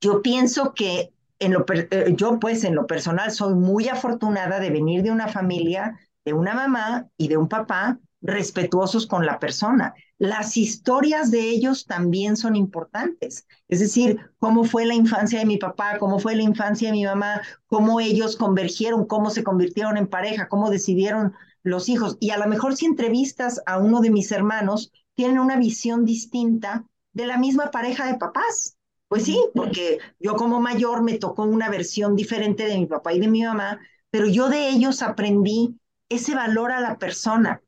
yo pienso que en lo, eh, yo pues en lo personal soy muy afortunada de venir de una familia, de una mamá y de un papá respetuosos con la persona. Las historias de ellos también son importantes. Es decir, cómo fue la infancia de mi papá, cómo fue la infancia de mi mamá, cómo ellos convergieron, cómo se convirtieron en pareja, cómo decidieron los hijos. Y a lo mejor si entrevistas a uno de mis hermanos, tienen una visión distinta de la misma pareja de papás. Pues sí, porque yo como mayor me tocó una versión diferente de mi papá y de mi mamá, pero yo de ellos aprendí ese valor a la persona,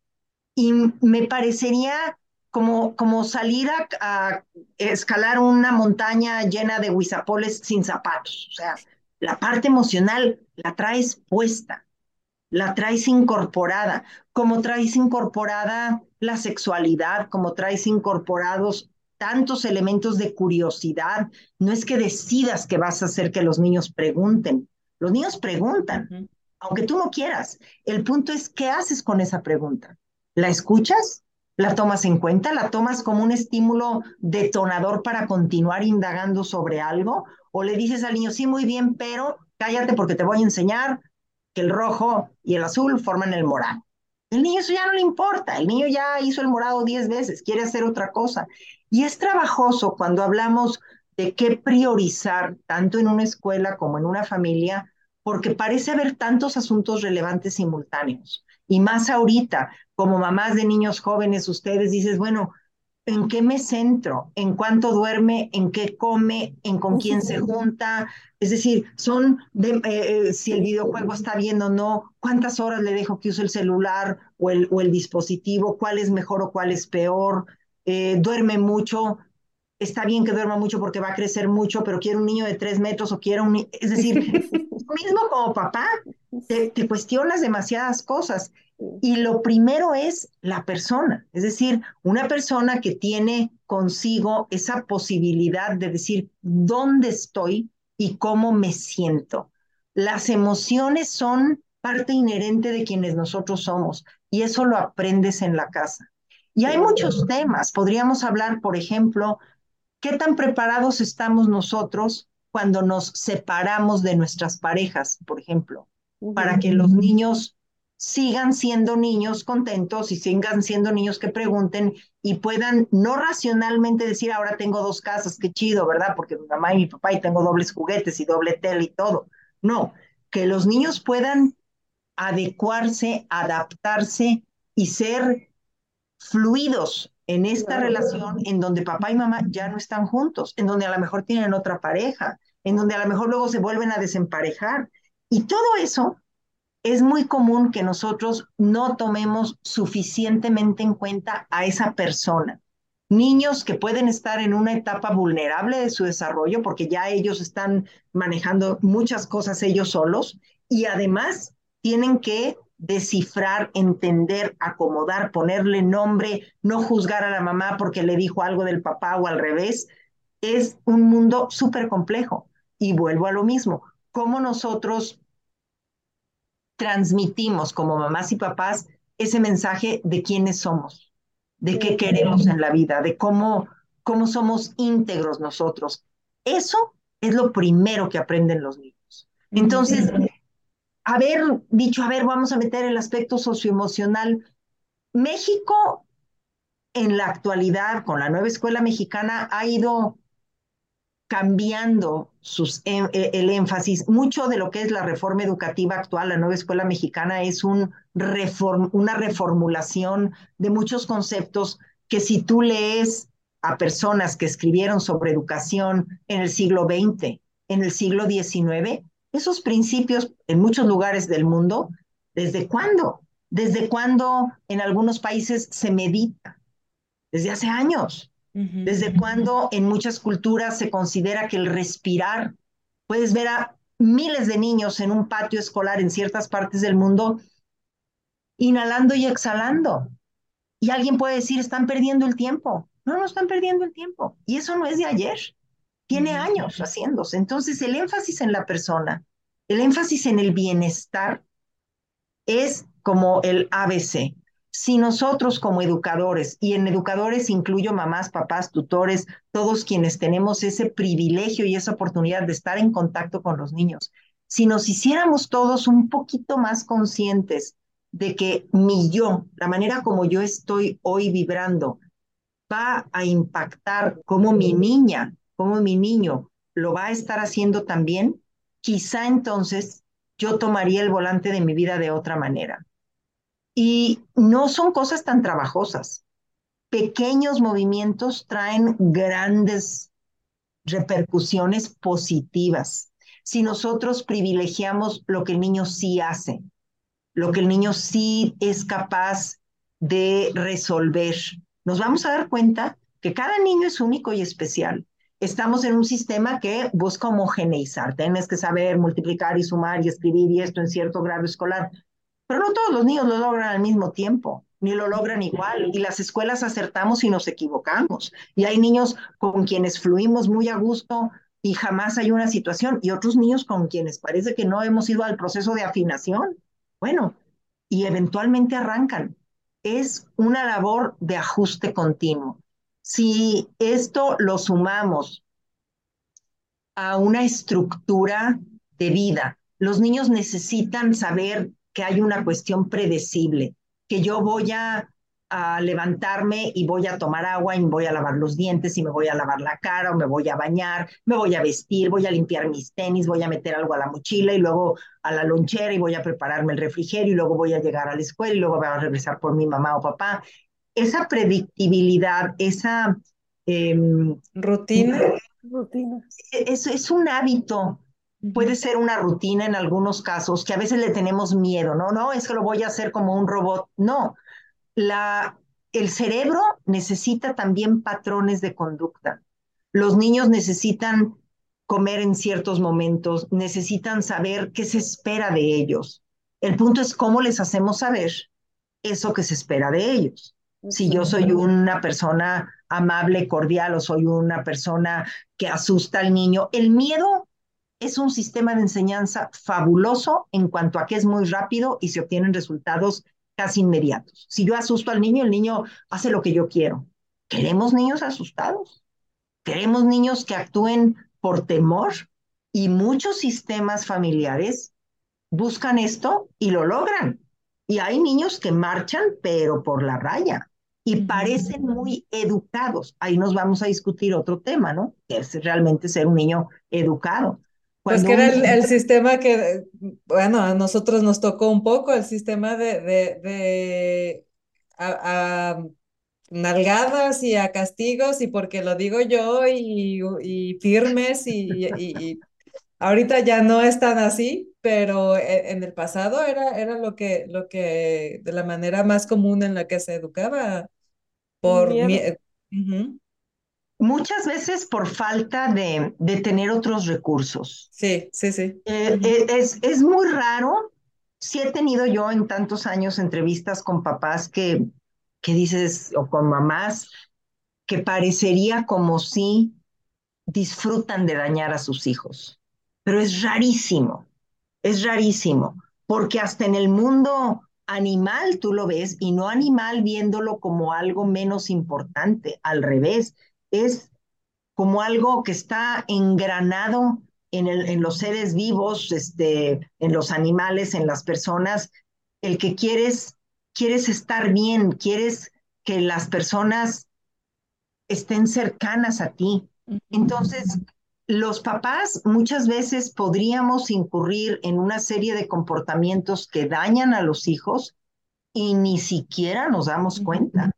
y me parecería como, como salir a, escalar una montaña llena de huizapoles sin zapatos. O sea, la parte emocional la traes puesta, la traes incorporada, como traes incorporada la sexualidad, como traes incorporados tantos elementos de curiosidad. No es que decidas que vas a hacer que los niños pregunten. Los niños preguntan, aunque tú no quieras. El punto es, ¿qué haces con esa pregunta? ¿La escuchas? ¿La tomas en cuenta? ¿La tomas como un estímulo detonador para continuar indagando sobre algo? ¿O le dices al niño, sí, muy bien, pero cállate porque te voy a enseñar que el rojo y el azul forman el morado? El niño eso ya no le importa, el niño ya hizo el morado diez veces, quiere hacer otra cosa. Y es trabajoso cuando hablamos de qué priorizar, tanto en una escuela como en una familia, porque parece haber tantos asuntos relevantes simultáneos. Y más ahorita, como mamás de niños jóvenes, ustedes dices, bueno, ¿en qué me centro? ¿En cuánto duerme? ¿En qué come? ¿En con quién se junta? Es decir, son de, eh, eh, si el videojuego está bien o no, cuántas horas le dejo que use el celular o el, o el dispositivo, cuál es mejor o cuál es peor, eh, duerme mucho, está bien que duerma mucho porque va a crecer mucho, pero quiero un niño de tres metros o quiero un... Es decir, mismo como papá, te, te, cuestionas demasiadas cosas. Y lo primero es la persona, es decir, una persona que tiene consigo esa posibilidad de decir dónde estoy y cómo me siento. Las emociones son parte inherente de quienes nosotros somos y eso lo aprendes en la casa. Y hay muchos temas. Podríamos hablar, por ejemplo, ¿Qué tan preparados estamos nosotros cuando nos separamos de nuestras parejas, por ejemplo, para que los niños sigan siendo niños contentos y sigan siendo niños que pregunten y puedan no racionalmente decir, ahora tengo dos casas, qué chido, ¿verdad? Porque mi mamá y mi papá y tengo dobles juguetes y doble tele y todo. No, que los niños puedan adecuarse, adaptarse y ser fluidos en esta relación en donde papá y mamá ya no están juntos, en donde a lo mejor tienen otra pareja, en donde a lo mejor luego se vuelven a desemparejar. Y todo eso es muy común que nosotros no tomemos suficientemente en cuenta a esa persona. Niños que pueden estar en una etapa vulnerable de su desarrollo porque ya ellos están manejando muchas cosas ellos solos y además tienen que descifrar, entender, acomodar, ponerle nombre, no juzgar a la mamá porque le dijo algo del papá o al revés, es un mundo súper complejo. Y vuelvo a lo mismo, cómo nosotros transmitimos como mamás y papás ese mensaje de quiénes somos, de qué queremos en la vida, de cómo, cómo somos íntegros nosotros. Eso es lo primero que aprenden los niños. Entonces, haber dicho, a ver, vamos a meter el aspecto socioemocional. México, en la actualidad, con la nueva escuela mexicana, ha ido cambiando sus, e, el énfasis. Mucho de lo que es la reforma educativa actual, la nueva escuela mexicana, es un reform, una reformulación de muchos conceptos que si tú lees a personas que escribieron sobre educación en el siglo XX, en el siglo XIX, esos principios en muchos lugares del mundo, ¿desde cuándo? ¿Desde cuándo en algunos países se medita? Desde hace años. ¿Desde cuándo en muchas culturas se considera que el respirar, puedes ver a miles de niños en un patio escolar en ciertas partes del mundo, inhalando y exhalando? Y alguien puede decir, están perdiendo el tiempo. No, no están perdiendo el tiempo. Y eso no es de ayer. Tiene años haciéndose. Entonces, el énfasis en la persona, el énfasis en el bienestar es como el ABC. Si nosotros como educadores, y en educadores incluyo mamás, papás, tutores, todos quienes tenemos ese privilegio y esa oportunidad de estar en contacto con los niños, si nos hiciéramos todos un poquito más conscientes de que mi yo, la manera como yo estoy hoy vibrando, va a impactar como mi niña, como mi niño lo va a estar haciendo también, quizá entonces yo tomaría el volante de mi vida de otra manera. Y no son cosas tan trabajosas. Pequeños movimientos traen grandes repercusiones positivas. Si nosotros privilegiamos lo que el niño sí hace, lo que el niño sí es capaz de resolver, nos vamos a dar cuenta que cada niño es único y especial. Estamos en un sistema que busca homogeneizar. Tienes que saber multiplicar y sumar y escribir y esto en cierto grado escolar. Pero no todos los niños lo logran al mismo tiempo, ni lo logran igual. Y las escuelas acertamos y nos equivocamos. Y hay niños con quienes fluimos muy a gusto y jamás hay una situación. Y otros niños con quienes parece que no hemos ido al proceso de afinación. Bueno, y eventualmente arrancan. Es una labor de ajuste continuo. Si esto lo sumamos a una estructura de vida, los niños necesitan saber que hay una cuestión predecible, que yo voy a, levantarme y voy a tomar agua y me voy a lavar los dientes y me voy a lavar la cara o me voy a bañar, me voy a vestir, voy a limpiar mis tenis, voy a meter algo a la mochila y luego a la lonchera y voy a prepararme el refrigerio y luego voy a llegar a la escuela y luego voy a regresar por mi mamá o papá. Esa predictibilidad, esa... Em, rutina. Rutina. Es, es un hábito Puede ser una rutina en algunos casos que a veces le tenemos miedo, ¿no? No, es que lo voy a hacer como un robot. No, la, el cerebro necesita también patrones de conducta. Los niños necesitan comer en ciertos momentos, necesitan saber qué se espera de ellos. El punto es cómo les hacemos saber eso que se espera de ellos. Si yo soy una persona amable, cordial o soy una persona que asusta al niño, el miedo es un sistema de enseñanza fabuloso en cuanto a que es muy rápido y se obtienen resultados casi inmediatos. Si yo asusto al niño, el niño hace lo que yo quiero. Queremos niños asustados. Queremos niños que actúen por temor y muchos sistemas familiares buscan esto y lo logran. Y hay niños que marchan, pero por la raya, y parecen muy educados. Ahí nos vamos a discutir otro tema, ¿no? Que es realmente ser un niño educado. Pues que era el, sistema que, bueno, a nosotros nos tocó un poco el sistema de, de, de a, nalgadas y a castigos y porque lo digo yo y, y firmes y, y, ahorita ya no es tan así, pero e, en el pasado era, era lo, que, lo que, de la manera más común en la que se educaba por... miedo muchas veces por falta de, de tener otros recursos. Sí, sí, sí. Eh, eh, es, es muy raro. Sí he tenido yo en tantos años entrevistas con papás que, que dices, o con mamás, que parecería como si disfrutan de dañar a sus hijos. Pero es rarísimo, es rarísimo, porque hasta en el mundo animal tú lo ves y no animal viéndolo como algo menos importante, al revés, es como algo que está engranado en, el, en los seres vivos, este, en los animales, en las personas, el que quieres, quieres estar bien, quieres que las personas estén cercanas a ti. Entonces, los papás muchas veces podríamos incurrir en una serie de comportamientos que dañan a los hijos y ni siquiera nos damos cuenta.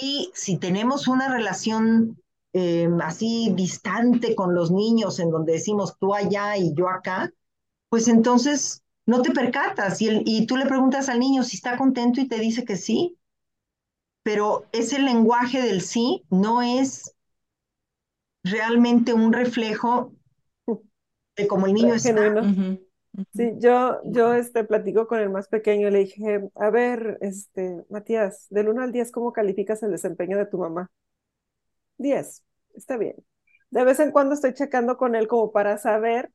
Y si tenemos una relación eh, así distante con los niños, en donde decimos tú allá y yo acá, pues entonces no te percatas. Y, y tú le preguntas al niño si está contento y te dice que sí, pero ese lenguaje del sí no es realmente un reflejo de cómo el niño está. Sí, yo, yo este, platico con el más pequeño, le dije, a ver, este, Matías, del 1 al 10, ¿cómo calificas el desempeño de tu mamá? 10, está bien. De vez en cuando estoy checando con él como para saber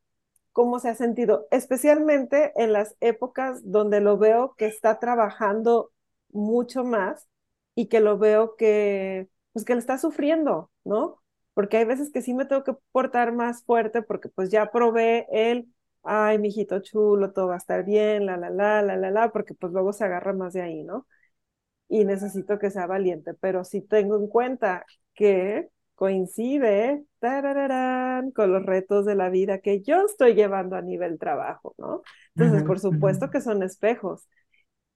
cómo se ha sentido, especialmente en las épocas donde lo veo que está trabajando mucho más y que lo veo que, pues que le está sufriendo, ¿no? Porque hay veces que sí me tengo que portar más fuerte porque pues ya probé el, ay, mijito chulo, todo va a estar bien, la, la, la, la, la, la, porque pues luego se agarra más de ahí, ¿no? Y necesito que sea valiente, pero sí tengo en cuenta que coincide con los retos de la vida que yo estoy llevando a nivel trabajo, ¿no? Entonces, por supuesto que son espejos.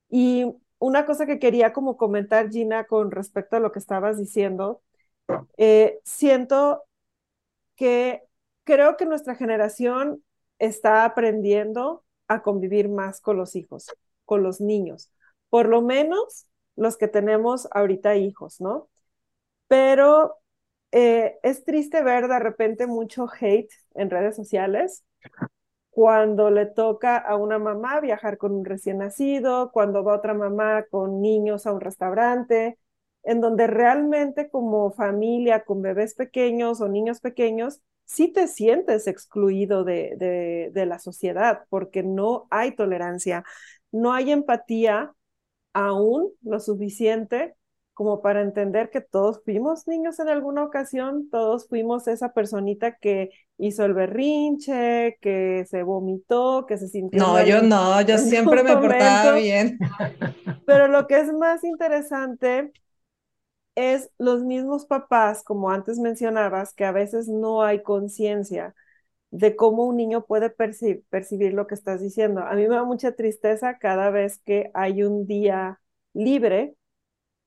Y una cosa que quería como comentar, Gina, con respecto a lo que estabas diciendo, eh, siento que creo que nuestra generación está aprendiendo a convivir más con los hijos, con los niños, por lo menos los que tenemos ahorita hijos, ¿no? Pero eh, es triste ver de repente mucho hate en redes sociales cuando le toca a una mamá viajar con un recién nacido, cuando va otra mamá con niños a un restaurante, en donde realmente como familia con bebés pequeños o niños pequeños, sí te sientes excluido de, de, de la sociedad porque no hay tolerancia, no hay empatía aún lo suficiente como para entender que todos fuimos niños en alguna ocasión, todos fuimos esa personita que hizo el berrinche, que se vomitó, que se sintió. No, yo no, yo siempre me portaba bien. Pero lo que es más interesante es los mismos papás, como antes mencionabas, que a veces no hay conciencia de cómo un niño puede percibir lo que estás diciendo. A mí me da mucha tristeza cada vez que hay un día libre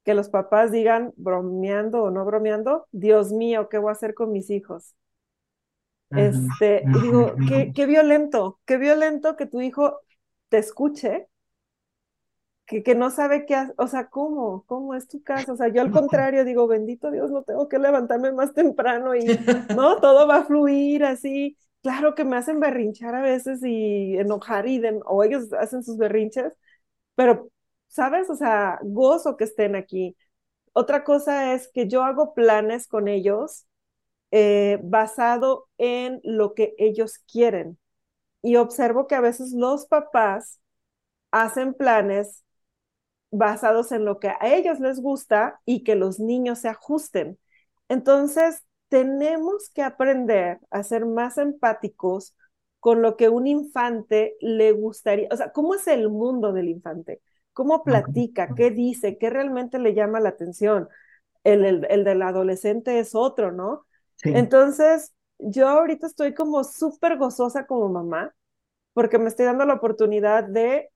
que los papás digan, bromeando o no bromeando, Dios mío, ¿qué voy a hacer con mis hijos? Este, digo, qué, qué violento, qué violento que tu hijo te escuche, que, que no sabe qué hacer, o sea, ¿cómo? ¿Cómo es tu casa? O sea, yo al contrario digo, bendito Dios, no tengo que levantarme más temprano y, ¿no? Todo va a fluir así. Claro que me hacen berrinchar a veces y enojar y o ellos hacen sus berrinches, pero ¿sabes? O sea, gozo que estén aquí. Otra cosa es que yo hago planes con ellos eh, basado en lo que ellos quieren. Y observo que a veces los papás hacen planes basados en lo que a ellos les gusta y que los niños se ajusten. Entonces, tenemos que aprender a ser más empáticos con lo que un infante le gustaría, o sea, ¿cómo es el mundo del infante? cómo platica, qué dice, qué realmente le llama la atención. El, el, del adolescente es otro, ¿no? Entonces, yo ahorita estoy como súper gozosa como mamá, porque me estoy dando la oportunidad de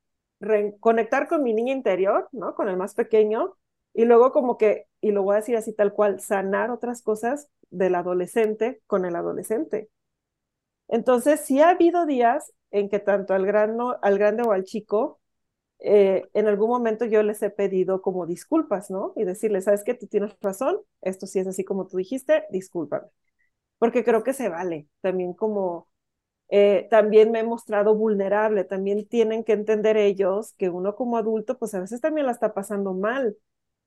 conectar con mi niña interior, ¿no? Con el más pequeño, y luego como que, y lo voy a decir así tal cual, sanar otras cosas del adolescente con el adolescente. Entonces, sí ha habido días en que tanto al, al grande o al chico eh, en algún momento yo les he pedido como disculpas, ¿no? Y decirles, sabes que tú tienes razón, esto sí es así como tú dijiste, discúlpame. Porque creo que se vale. También como, eh, también me he mostrado vulnerable, también tienen que entender ellos que uno como adulto, pues a veces también la está pasando mal.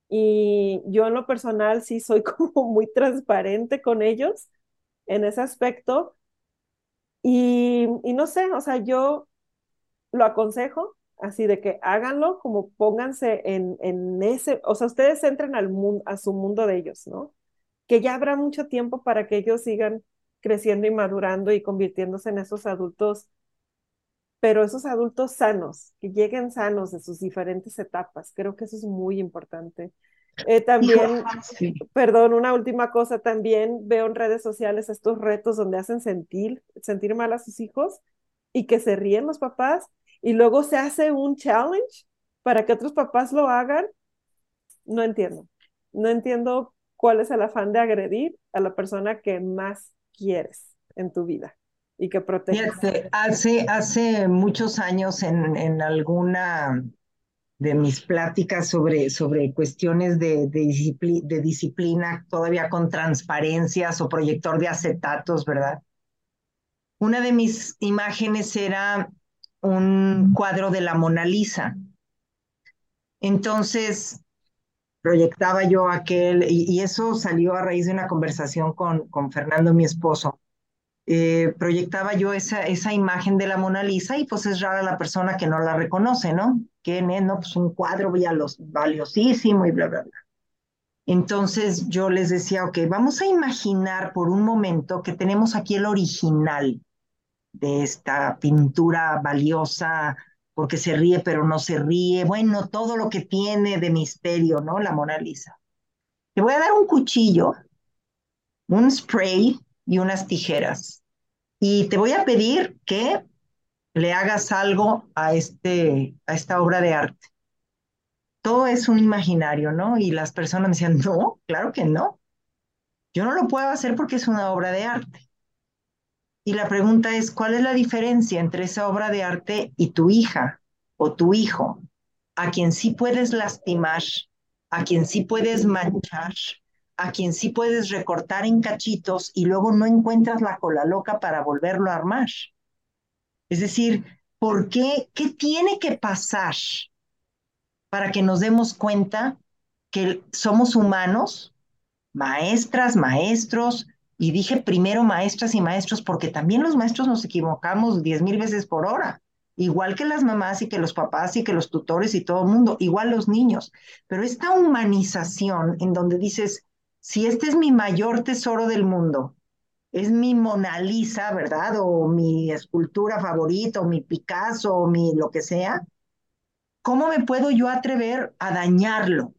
Y yo en lo personal sí soy como muy transparente con ellos en ese aspecto. Y, y no sé, o sea, yo lo aconsejo, así de que háganlo como pónganse en, en ese, o sea, ustedes entren al mundo, a su mundo de ellos, ¿no? que ya habrá mucho tiempo para que ellos sigan creciendo y madurando y convirtiéndose en esos adultos, pero esos adultos sanos, que lleguen sanos de sus diferentes etapas. Creo que eso es muy importante. Eh, también, perdón, una última cosa, también veo en redes sociales estos retos donde hacen sentir, sentir mal a sus hijos y que se ríen los papás y luego se hace un challenge para que otros papás lo hagan. No entiendo. No entiendo cuál es el afán de agredir a la persona que más quieres en tu vida y que proteges. hace, hace muchos años en, en alguna de mis pláticas sobre, sobre cuestiones de, de, disciplina, todavía con transparencias o proyector de acetatos, ¿verdad? Una de mis imágenes era un cuadro de la Mona Lisa. Entonces, proyectaba yo aquel, y, eso salió a raíz de una conversación con, con Fernando, mi esposo. Eh, proyectaba yo esa, esa imagen de la Mona Lisa y pues es rara la persona que no la reconoce, ¿no? Que no, pues un cuadro los, valiosísimo y bla, bla, bla. Entonces yo les decía, ok, vamos a imaginar por un momento que tenemos aquí el original de esta pintura valiosa, porque se ríe pero no se ríe, bueno, todo lo que tiene de misterio, ¿no? La Mona Lisa. Te voy a dar un cuchillo, un spray y unas tijeras. Y te voy a pedir que le hagas algo a, este, a esta obra de arte. Todo es un imaginario, ¿no? Y las personas me decían, no, claro que no. Yo no lo puedo hacer porque es una obra de arte. Y la pregunta es, ¿cuál es la diferencia entre esa obra de arte y tu hija o tu hijo, a quien sí puedes lastimar, a quien sí puedes manchar, a quien sí puedes recortar en cachitos y luego no encuentras la cola loca para volverlo a armar? Es decir, ¿por qué? ¿Qué tiene que pasar para que nos demos cuenta que somos humanos, maestras, maestros, y dije primero maestras y maestros porque también los maestros nos equivocamos diez mil veces por hora, igual que las mamás y que los papás y que los tutores y todo el mundo, igual los niños. Pero esta humanización en donde dices, si este es mi mayor tesoro del mundo, es mi Mona Lisa, ¿verdad? O mi escultura favorita, o mi Picasso, o mi lo que sea, ¿cómo me puedo yo atrever a dañarlo?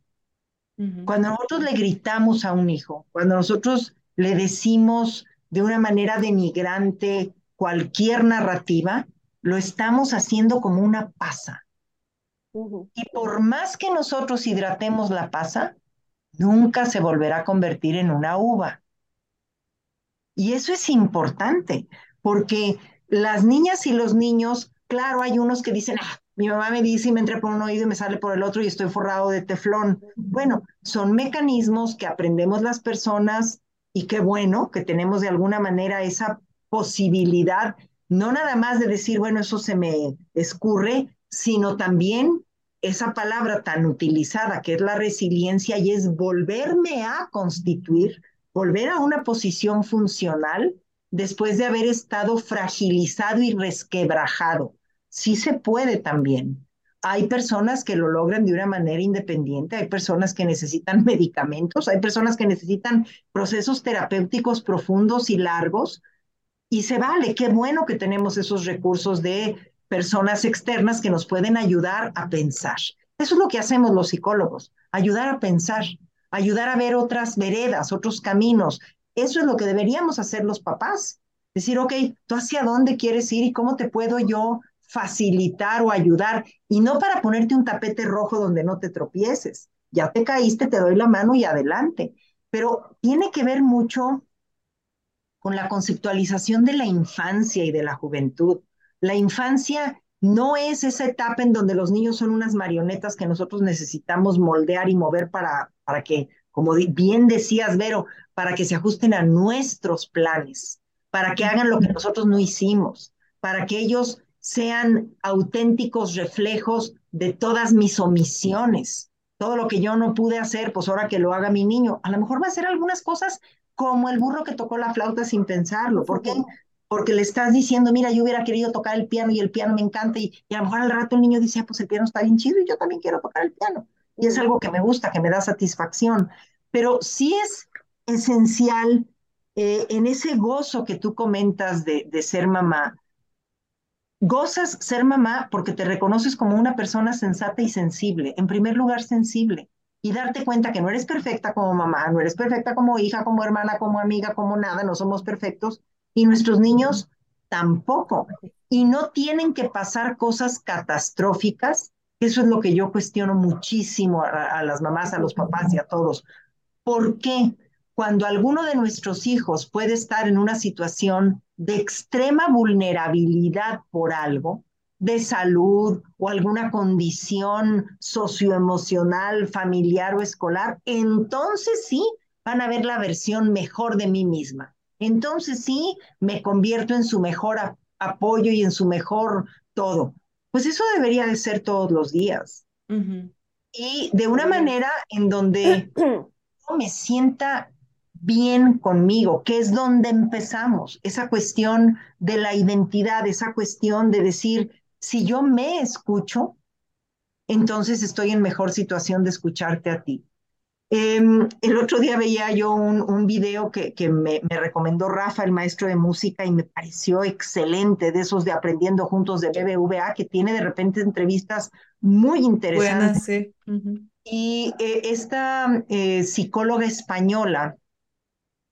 Cuando nosotros le gritamos a un hijo, cuando nosotros le decimos de una manera denigrante cualquier narrativa, lo estamos haciendo como una pasa. Y por más que nosotros hidratemos la pasa, nunca se volverá a convertir en una uva. Y eso es importante, porque las niñas y los niños, claro, hay unos que dicen, ah, mi mamá me dice y me entra por un oído y me sale por el otro y estoy forrado de teflón. Bueno, son mecanismos que aprendemos las personas y qué bueno que tenemos de alguna manera esa posibilidad, no nada más de decir, bueno, eso se me escurre, sino también esa palabra tan utilizada que es la resiliencia y es volverme a constituir, volver a una posición funcional después de haber estado fragilizado y resquebrajado. Sí se puede también. Hay personas que lo logran de una manera independiente, hay personas que necesitan medicamentos, hay personas que necesitan procesos terapéuticos profundos y largos, y se vale, qué bueno que tenemos esos recursos de personas externas que nos pueden ayudar a pensar. Eso es lo que hacemos los psicólogos, ayudar a pensar, ayudar a ver otras veredas, otros caminos. Eso es lo que deberíamos hacer los papás. Decir, ok, ¿tú hacia dónde quieres ir y cómo te puedo yo facilitar o ayudar y no para ponerte un tapete rojo donde no te tropieces. Ya te caíste, te doy la mano y adelante. Pero tiene que ver mucho con la conceptualización de la infancia y de la juventud. La infancia no es esa etapa en donde los niños son unas marionetas que nosotros necesitamos moldear y mover para, para que, como bien decías, Vero, para que se ajusten a nuestros planes, para que hagan lo que nosotros no hicimos, para que ellos sean auténticos reflejos de todas mis omisiones. Todo lo que yo no pude hacer, pues ahora que lo haga mi niño. A lo mejor va a hacer algunas cosas como el burro que tocó la flauta sin pensarlo. ¿Por qué? Porque le estás diciendo, mira, yo hubiera querido tocar el piano y el piano me encanta y, a lo mejor al rato el niño dice, ah, pues el piano está bien chido y yo también quiero tocar el piano. Y es algo que me gusta, que me da satisfacción. Pero sí es esencial eh, en ese gozo que tú comentas de, de ser mamá. Gozas ser mamá porque te reconoces como una persona sensata y sensible, en primer lugar sensible, y darte cuenta que no eres perfecta como mamá, no eres perfecta como hija, como hermana, como amiga, como nada, no somos perfectos, y nuestros niños tampoco. Y no tienen que pasar cosas catastróficas, eso es lo que yo cuestiono muchísimo a, las mamás, a los papás y a todos. ¿Por qué? Cuando alguno de nuestros hijos puede estar en una situación de extrema vulnerabilidad por algo, de salud o alguna condición socioemocional, familiar o escolar, entonces sí van a ver la versión mejor de mí misma. Entonces sí me convierto en su mejor apoyo y en su mejor todo. Pues eso debería de ser todos los días. Y de una manera en donde me sienta bien conmigo, que es donde empezamos, esa cuestión de la identidad, esa cuestión de decir, si yo me escucho, entonces estoy en mejor situación de escucharte a ti. Em, el otro día veía yo un, un video que, que me, me, recomendó Rafa, el maestro de música, y me pareció excelente, de esos de Aprendiendo Juntos de BBVA, que tiene de repente entrevistas muy interesantes. Buenas, sí. Y eh, esta eh, psicóloga española,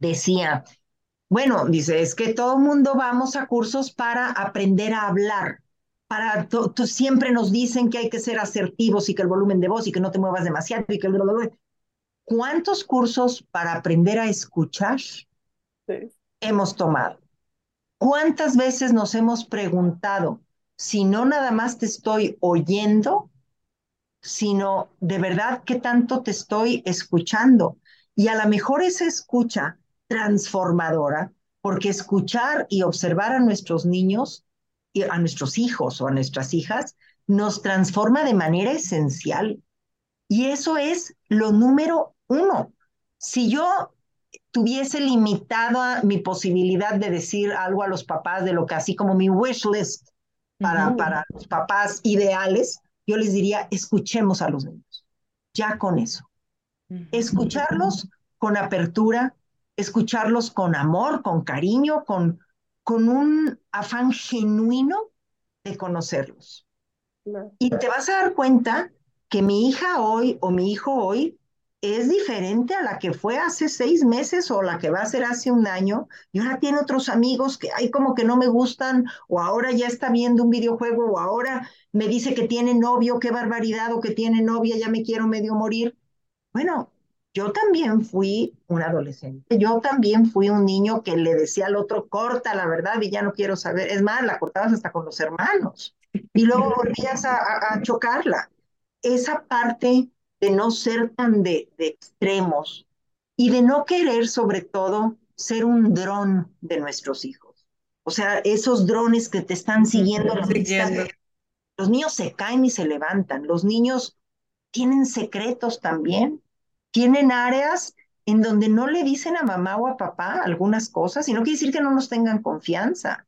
decía, bueno, dice, es que todo mundo vamos a cursos para aprender a hablar. Para siempre nos dicen que hay que ser asertivos y que el volumen de voz y que no te muevas demasiado y que el ¿Cuántos cursos para aprender a escuchar sí. hemos tomado? ¿Cuántas veces nos hemos preguntado si no nada más te estoy oyendo, sino de verdad qué tanto te estoy escuchando? Y a lo mejor esa escucha transformadora, porque escuchar y observar a nuestros niños, y a nuestros hijos o a nuestras hijas, nos transforma de manera esencial. Y eso es lo número uno. Si yo tuviese limitado mi posibilidad de decir algo a los papás de lo que así como mi wish list para, uh -huh. para los papás ideales, yo les diría, escuchemos a los niños. Ya con eso. Escucharlos con apertura, escucharlos con amor, con cariño, con, con un afán genuino de conocerlos. No. Y te vas a dar cuenta que mi hija hoy o mi hijo hoy es diferente a la que fue hace seis meses o la que va a ser hace un año, y ahora tiene otros amigos que hay como que no me gustan, o ahora ya está viendo un videojuego, o ahora me dice que tiene novio, qué barbaridad, o que tiene novia, ya me quiero medio morir. Bueno, yo también fui un adolescente, yo también fui un niño que le decía al otro, corta la verdad y ya no quiero saber. Es más, la cortabas hasta con los hermanos y luego volvías a, a, a chocarla. Esa parte de no ser tan de, de, extremos y de no querer sobre todo ser un dron de nuestros hijos. O sea, esos drones que te están siguiendo. Los, siguiendo. los niños se caen y se levantan, los niños tienen secretos también tienen áreas en donde no le dicen a mamá o a papá algunas cosas, y no quiere decir que no nos tengan confianza,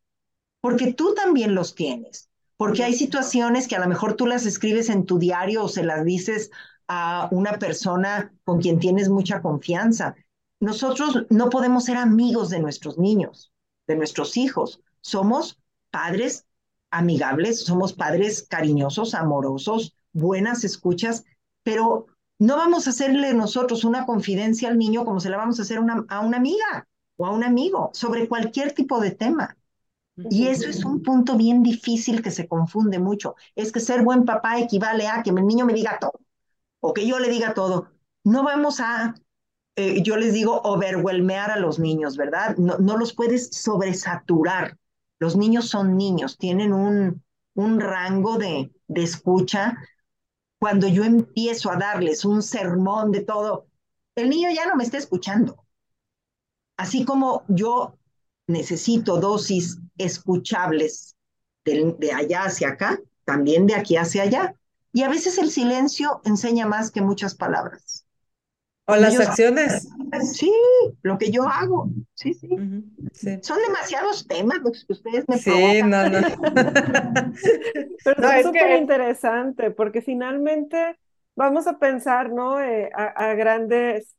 porque tú también los tienes, porque hay situaciones que a lo mejor tú las escribes en tu diario o se las dices a una persona con quien tienes mucha confianza. Nosotros no podemos ser amigos de nuestros niños, de nuestros hijos. Somos padres amigables, somos padres cariñosos, amorosos, buenas escuchas, pero no vamos a hacerle nosotros una confidencia al niño como se la vamos a hacer una, a una amiga o a un amigo sobre cualquier tipo de tema. Y eso es un punto bien difícil que se confunde mucho. Es que ser buen papá equivale a que el niño me diga todo o que yo le diga todo. No vamos a, eh, yo les digo, overwhelmear a los niños, ¿verdad? No, no los puedes sobresaturar. Los niños son niños, tienen un, un rango de, de escucha cuando yo empiezo a darles un sermón de todo, el niño ya no me está escuchando. Así como yo necesito dosis escuchables de, allá hacia acá, también de aquí hacia allá. Y a veces el silencio enseña más que muchas palabras. O las Ellos, acciones. Sí, lo que yo hago. Sí, sí. Uh -huh, sí. Son demasiados temas los que ustedes me Sí, provocan. no, no. Pero no, es súper que... interesante porque finalmente vamos a pensar, ¿no? Eh, a, a, grandes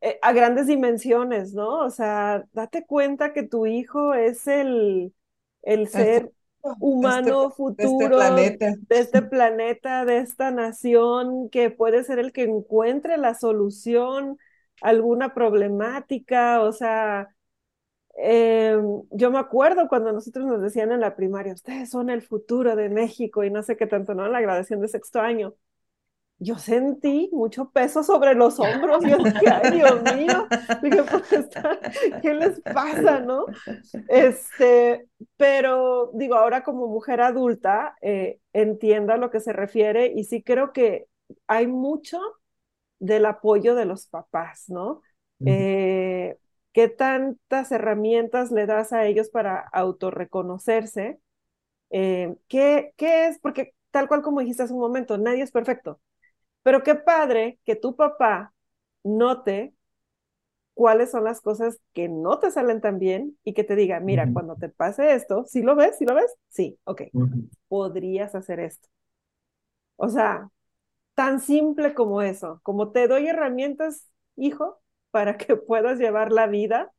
eh, a grandes dimensiones, ¿no? O sea, date cuenta que tu hijo es el, el ser humano futuro de este, de este planeta, de esta nación, que puede ser el que encuentre la solución a alguna problemática, o sea, eh, yo me acuerdo cuando nosotros nos decían en la primaria, ustedes son el futuro de México y no sé qué tanto, ¿no? La graduación de sexto año yo sentí mucho peso sobre los hombros. Yo dije, ay, Dios mío, pues, ¿qué les pasa, no? Este, pero digo, ahora como mujer adulta, eh, entiendo a lo que se refiere y sí creo que hay mucho del apoyo de los papás, ¿no? Eh, ¿Qué tantas herramientas le das a ellos para autorreconocerse? Eh, ¿qué, ¿Qué es? Porque tal cual como dijiste hace un momento, nadie es perfecto. Pero qué padre que tu papá note cuáles son las cosas que no te salen tan bien y que te diga, mira, cuando te pase esto, ¿sí lo ves? ¿Sí lo ves? Sí, ok, podrías hacer esto. O sea, tan simple como eso, como te doy herramientas, hijo, para que puedas llevar la vida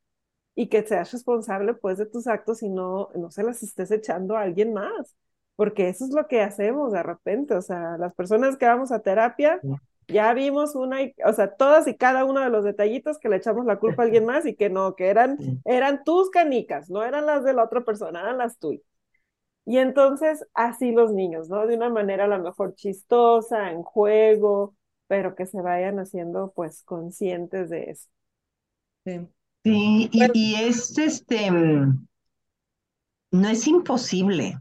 y que seas responsable pues de tus actos y no, no se las estés echando a alguien más porque eso es lo que hacemos de repente, o sea, las personas que vamos a terapia, ya vimos una, o sea, todas y cada uno de los detallitos que le echamos la culpa a alguien más y que no, que eran, eran tus canicas, no eran las de la otra persona, eran las tuyas. Y entonces, así los niños, ¿no? De una manera a lo mejor chistosa, en juego, pero que se vayan haciendo pues conscientes de eso. Sí, sí y, y es este, mm, no es imposible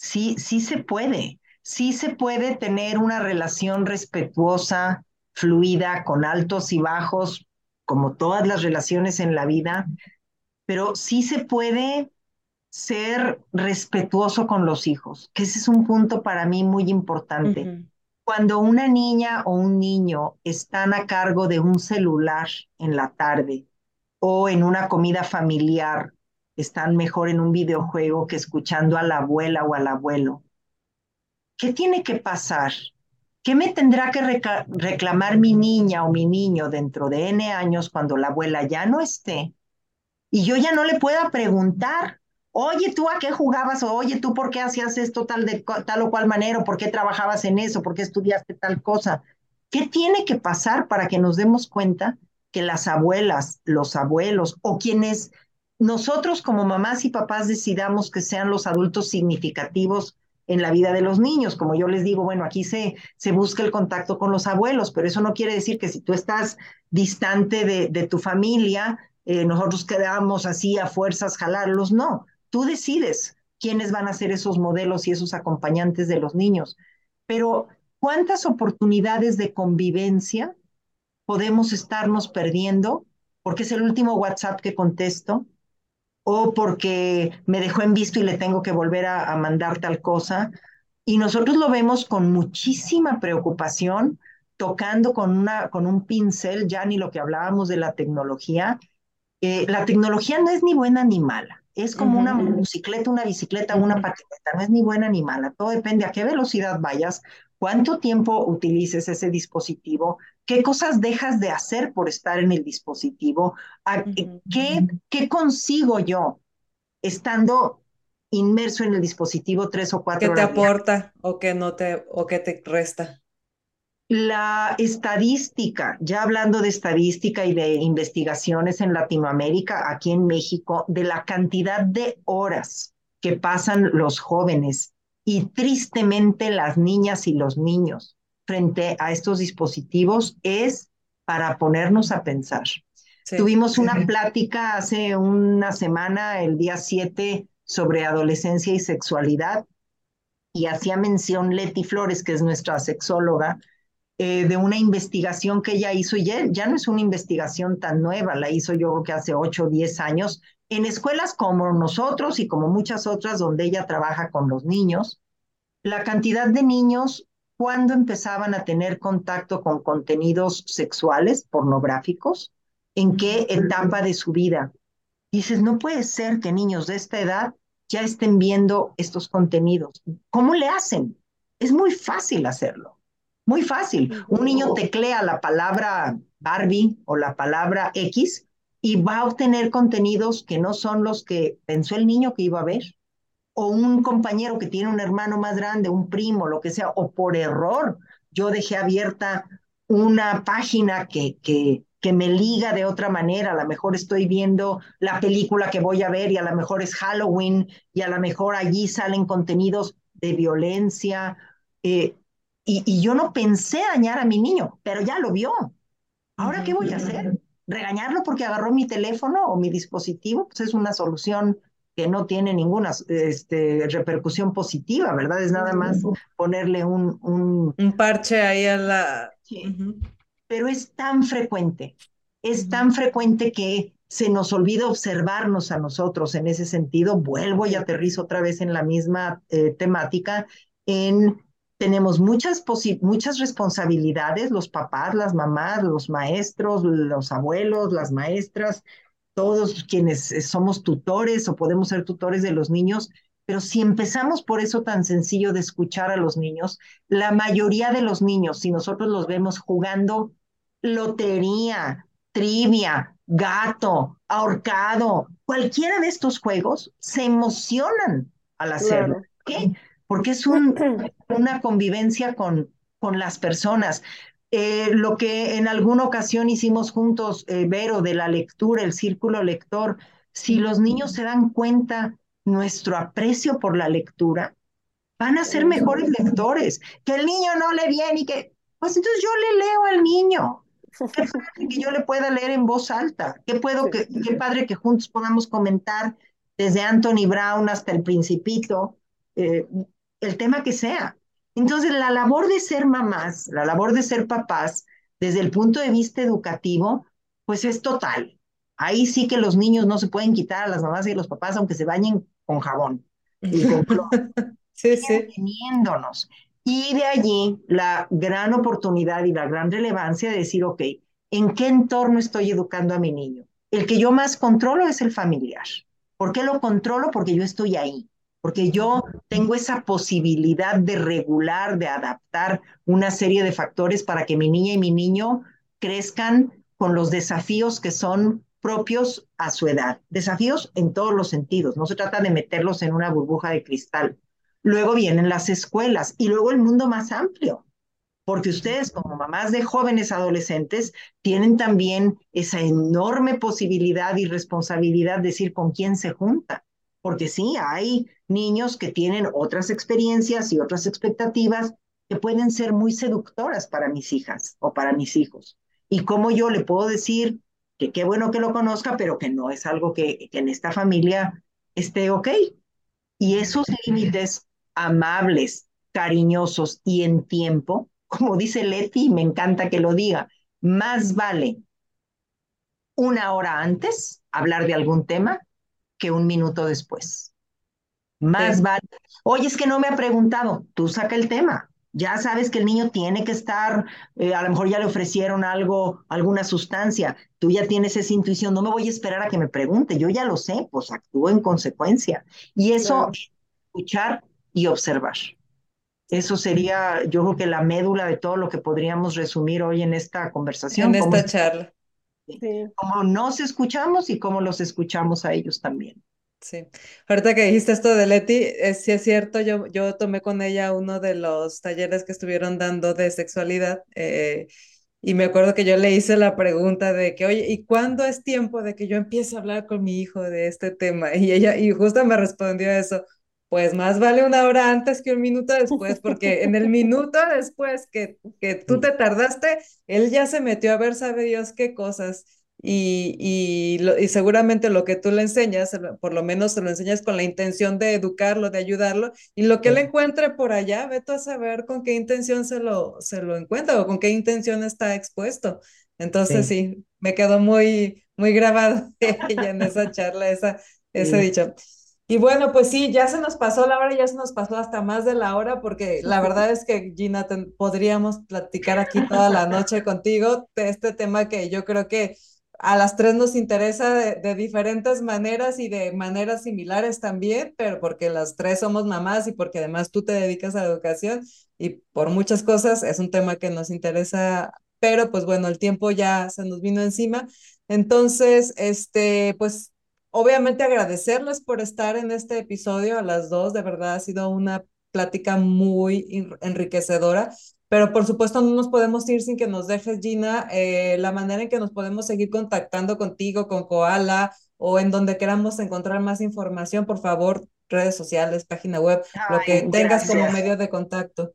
sí, sí se puede, sí se puede tener una relación respetuosa, fluida, con altos y bajos, como todas las relaciones en la vida, pero sí se puede ser respetuoso con los hijos, que ese es un punto para mí muy importante. Cuando una niña o un niño están a cargo de un celular en la tarde o en una comida familiar están mejor en un videojuego que escuchando a la abuela o al abuelo. ¿Qué tiene que pasar? ¿Qué me tendrá que reclamar mi niña o mi niño dentro de N años cuando la abuela ya no esté? Y yo ya no le pueda preguntar, oye, ¿tú a qué jugabas? O oye, ¿tú por qué hacías esto tal, de, tal o cual manera? ¿Por qué trabajabas en eso? ¿Por qué estudiaste tal cosa? ¿Qué tiene que pasar para que nos demos cuenta que las abuelas, los abuelos o quienes nosotros como mamás y papás decidamos que sean los adultos significativos en la vida de los niños. Como yo les digo, bueno, aquí se, se busca el contacto con los abuelos, pero eso no quiere decir que si tú estás distante de, de tu familia, eh, nosotros quedamos así a fuerzas jalarlos. No, tú decides quiénes van a ser esos modelos y esos acompañantes de los niños. Pero, ¿cuántas oportunidades de convivencia podemos estarnos perdiendo? Porque es el último WhatsApp que contesto, o porque me dejó en visto y le tengo que volver a, mandar tal cosa. Y nosotros lo vemos con muchísima preocupación, tocando con, una, con un pincel, ya ni lo que hablábamos de la tecnología. Eh, la tecnología no es ni buena ni mala, es como una bicicleta, una bicicleta, una patineta, no es ni buena ni mala, todo depende a qué velocidad vayas, cuánto tiempo utilices ese dispositivo, qué cosas dejas de hacer por estar en el dispositivo, ¿qué, qué consigo yo estando inmerso en el dispositivo tres o cuatro ¿Qué te aporta o qué no te, o qué te resta? La estadística, ya hablando de estadística y de investigaciones en Latinoamérica, aquí en México, de la cantidad de horas que pasan los jóvenes y tristemente las niñas y los niños frente a estos dispositivos es para ponernos a pensar. Tuvimos una plática hace una semana, el día 7, sobre adolescencia y sexualidad, y hacía mención Leti Flores, que es nuestra sexóloga, eh, de una investigación que ella hizo, y ya, ya, no es una investigación tan nueva, la hizo yo creo que hace 8 o 10 años, en escuelas como nosotros y como muchas otras donde ella trabaja con los niños, la cantidad de niños cuando empezaban a tener contacto con contenidos sexuales, pornográficos, en qué etapa de su vida. Dices, no puede ser que niños de esta edad ya estén viendo estos contenidos. ¿Cómo le hacen? Es muy fácil hacerlo, muy fácil. Un niño teclea la palabra Barbie o la palabra X y va a obtener contenidos que no son los que pensó el niño que iba a ver. O un compañero que tiene un hermano más grande, un primo, lo que sea, o por error yo dejé abierta una página que, que, que me liga de otra manera. A lo mejor estoy viendo la película que voy a ver y a lo mejor es Halloween y a lo mejor allí salen contenidos de violencia. Eh, y, y, yo no pensé dañar a mi niño, pero ya lo vio. ¿Ahora qué voy a hacer? ¿Regañarlo porque agarró mi teléfono o mi dispositivo? Pues es una solución que no tiene ninguna este, repercusión positiva, ¿verdad? Es nada más ponerle un... Un, un parche ahí a la... Sí. Pero es tan frecuente, es tan frecuente que se nos olvida observarnos a nosotros. En ese sentido. Vuelvo y aterrizo otra vez en la misma eh, temática, en tenemos muchas, muchas responsabilidades, los papás, las mamás, los maestros, los abuelos, las maestras, todos quienes eh, somos tutores o podemos ser tutores de los niños, pero si empezamos por eso tan sencillo de escuchar a los niños, la mayoría de los niños, si nosotros los vemos jugando lotería, trivia, gato, ahorcado, cualquiera de estos juegos se emocionan al hacerlo. ¿Por qué? Porque es una convivencia con, con las personas. Eh, lo que en alguna ocasión hicimos juntos, eh, Vero, de la lectura, el círculo lector, si los niños se dan cuenta nuestro aprecio por la lectura, van a ser mejores lectores. Que el niño no le viene y que, pues entonces yo le leo al niño que yo le pueda leer en voz alta. Qué puedo, que, qué padre que juntos podamos comentar desde Anthony Brown hasta el Principito, eh, el tema que sea. Entonces, la labor de ser mamás, la labor de ser papás, desde el punto de vista educativo, pues es total. Ahí sí que los niños no se pueden quitar a las mamás y a los papás, aunque se bañen con jabón y con sí, sí. Teniéndonos. Y de allí la gran oportunidad y la gran relevancia de decir, ok, ¿en qué entorno estoy educando a mi niño? El que yo más controlo es el familiar. ¿Por qué lo controlo? Porque yo estoy ahí, porque yo tengo esa posibilidad de regular, de adaptar una serie de factores para que mi niña y mi niño crezcan con los desafíos que son propios a su edad. Desafíos en todos los sentidos. No se trata de meterlos en una burbuja de cristal, Luego vienen las escuelas y luego el mundo más amplio, porque ustedes como mamás de jóvenes adolescentes tienen también esa enorme posibilidad y responsabilidad de decir con quién se junta, porque sí, hay niños que tienen otras experiencias y otras expectativas que pueden ser muy seductoras para mis hijas o para mis hijos. Y cómo yo le puedo decir que qué bueno que lo conozca, pero que no es algo que, que en esta familia esté ok. Y esos límites amables, cariñosos y en tiempo, como dice Leti, me encanta que lo diga, más vale una hora antes hablar de algún tema que un minuto después. Más vale. Oye, es que no me ha preguntado, tú saca el tema. Ya sabes que el niño tiene que estar, eh, a lo mejor ya le ofrecieron algo, alguna sustancia, tú ya tienes esa intuición, no me voy a esperar a que me pregunte, yo ya lo sé, pues actúo en consecuencia. Y eso, escuchar y observar. Eso sería, yo creo que la médula de todo lo que podríamos resumir hoy en esta conversación. En esta charla. Cómo nos escuchamos y cómo los escuchamos a ellos también. Sí. Ahorita que dijiste esto de Leti, es, sí es cierto, yo, yo tomé con ella uno de los talleres que estuvieron dando de sexualidad eh, y me acuerdo que yo le hice la pregunta de que, oye, ¿y cuándo es tiempo de que yo empiece a hablar con mi hijo de este tema? Y ella, y justo me respondió eso, pues más vale una hora antes que un minuto después, porque en el minuto después que, que tú te tardaste, él ya se metió a ver, sabe Dios qué cosas. Y, y, y, seguramente lo que tú le enseñas, por lo menos se lo enseñas con la intención de educarlo, de ayudarlo, y lo que él encuentre por allá, vete a saber con qué intención se lo, se lo encuentra o con qué intención está expuesto. Entonces sí, me quedó muy, muy grabado en esa charla, esa, ese dicho. Y bueno, pues sí, ya se nos pasó la hora, ya se nos pasó hasta más de la hora, porque la verdad es que Gina, podríamos platicar aquí toda la noche contigo de este tema que yo creo que a las tres nos interesa de, diferentes maneras y de maneras similares también, pero porque las tres somos mamás y porque además tú te dedicas a la educación y por muchas cosas es un tema que nos interesa pero pues bueno, el tiempo ya se nos vino encima. Entonces, este, pues obviamente agradecerles por estar en este episodio a las dos, de verdad ha sido una plática muy enriquecedora. Pero por supuesto no nos podemos ir sin que nos dejes, Gina, eh, la manera en que nos podemos seguir contactando contigo, con Koala o en donde queramos encontrar más información, por favor, redes sociales, página web, lo que tengas como medio de contacto.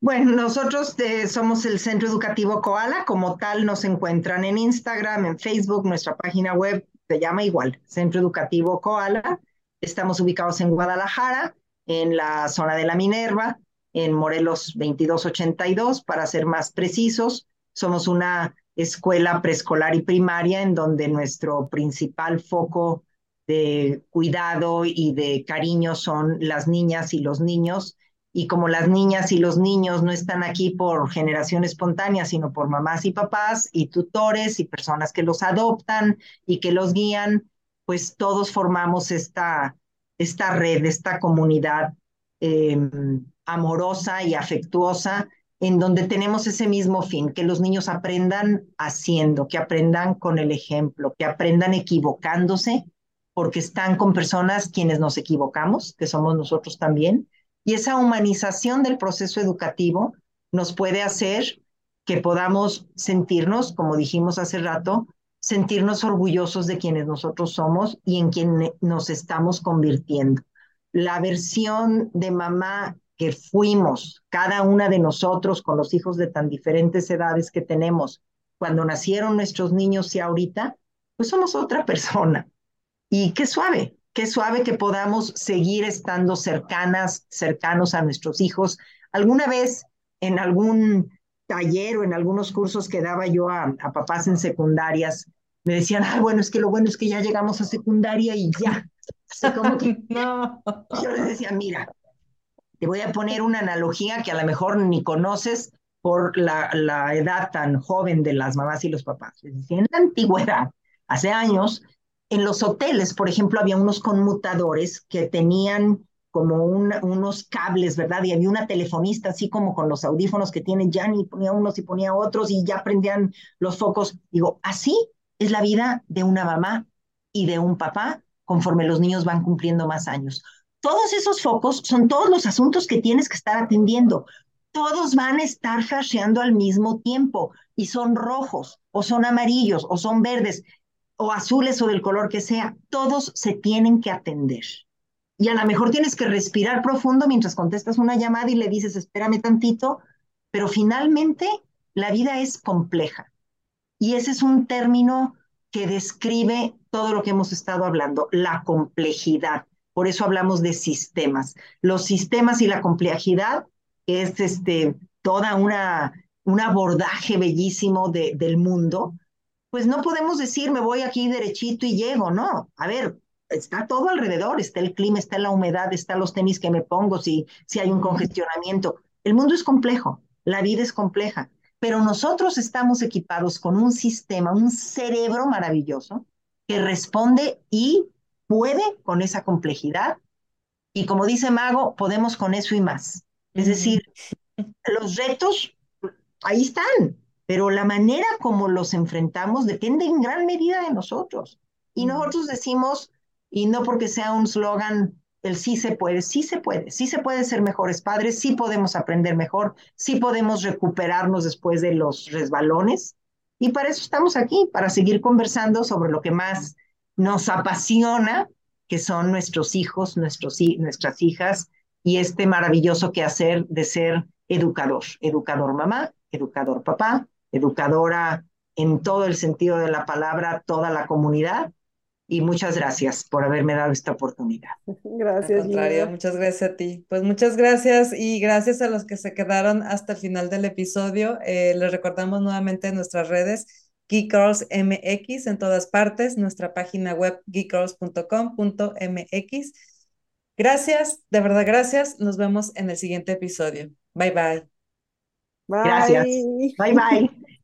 Bueno, nosotros eh, somos el Centro Educativo Koala, como tal nos encuentran en Instagram, en Facebook, nuestra página web se llama igual, Centro Educativo Koala. Estamos ubicados en Guadalajara, en la zona de la Minerva, en Morelos 2282, para ser más precisos. Somos una escuela preescolar y primaria en donde nuestro principal foco de cuidado y de cariño son las niñas y los niños. Y como las niñas y los niños no están aquí por generación espontánea, sino por mamás y papás y tutores y personas que los adoptan y que los guían, pues todos formamos esta, esta red, esta comunidad em, amorosa y afectuosa en donde tenemos ese mismo fin, que los niños aprendan haciendo, que aprendan con el ejemplo, que aprendan equivocándose porque están con personas quienes nos equivocamos, que somos nosotros también, y esa humanización del proceso educativo nos puede hacer que podamos sentirnos, como dijimos hace rato, sentirnos orgullosos de quienes nosotros somos y en quien nos estamos convirtiendo. La versión de mamá que fuimos, cada una de nosotros con los hijos de tan diferentes edades que tenemos, cuando nacieron nuestros niños y ahorita, pues somos otra persona. Y qué suave, qué suave que podamos seguir estando cercanas, cercanos a nuestros hijos. Alguna vez en algún taller o en algunos cursos que daba yo a, papás en secundarias, me decían, ah, bueno, es que lo bueno es que ya llegamos a secundaria y ya. Así como que no. Yo les decía, mira, te voy a poner una analogía que a lo mejor ni conoces por la, la edad tan joven de las mamás y los papás. Les decía, en la antigüedad, hace años, en los hoteles, por ejemplo, había unos conmutadores que tenían como unos cables, ¿verdad? Y había una telefonista así como con los audífonos que tiene y ponía unos y ponía otros y ya prendían los focos. Digo, así es la vida de una mamá y de un papá conforme los niños van cumpliendo más años. Todos esos focos son todos los asuntos que tienes que estar atendiendo. Todos van a estar flasheando al mismo tiempo y son rojos o son amarillos o son verdes o azules o del color que sea, todos se tienen que atender. Y a lo mejor tienes que respirar profundo mientras contestas una llamada y le dices, espérame tantito, pero finalmente la vida es compleja. Y ese es un término que describe todo lo que hemos estado hablando, la complejidad. Por eso hablamos de sistemas. Los sistemas y la complejidad es este, toda una, un abordaje bellísimo de, del mundo pues no podemos decir me voy aquí derechito y llego, no. A ver, está todo alrededor, está el clima, está la humedad, están los tenis que me pongo, si, si hay un congestionamiento. El mundo es complejo, la vida es compleja, pero nosotros estamos equipados con un sistema, un cerebro maravilloso que responde y puede con esa complejidad. Y como dice Mago, podemos con eso y más. Es decir, los retos ahí están, pero la manera como los enfrentamos depende en gran medida de nosotros. Y nosotros decimos, y no porque sea un slogan, el sí se puede, sí se puede, sí se puede ser mejores padres, sí podemos aprender mejor, sí podemos recuperarnos después de los resbalones. Y para eso estamos aquí, para seguir conversando sobre lo que más nos apasiona, que son nuestros hijos, nuestros, nuestras hijas, y este maravilloso quehacer de ser educador, educador mamá, educador papá, educadora en todo el sentido de la palabra, toda la comunidad. Y muchas gracias por haberme dado esta oportunidad. Gracias. muchas gracias a ti. Pues muchas gracias y gracias a los que se quedaron hasta el final del episodio. Eh, les recordamos nuevamente nuestras redes, Geek MX en todas partes, nuestra página web geekgirls.com.mx. Gracias, de verdad gracias. Nos vemos en el siguiente episodio. Bye bye. Gracias. Bye bye.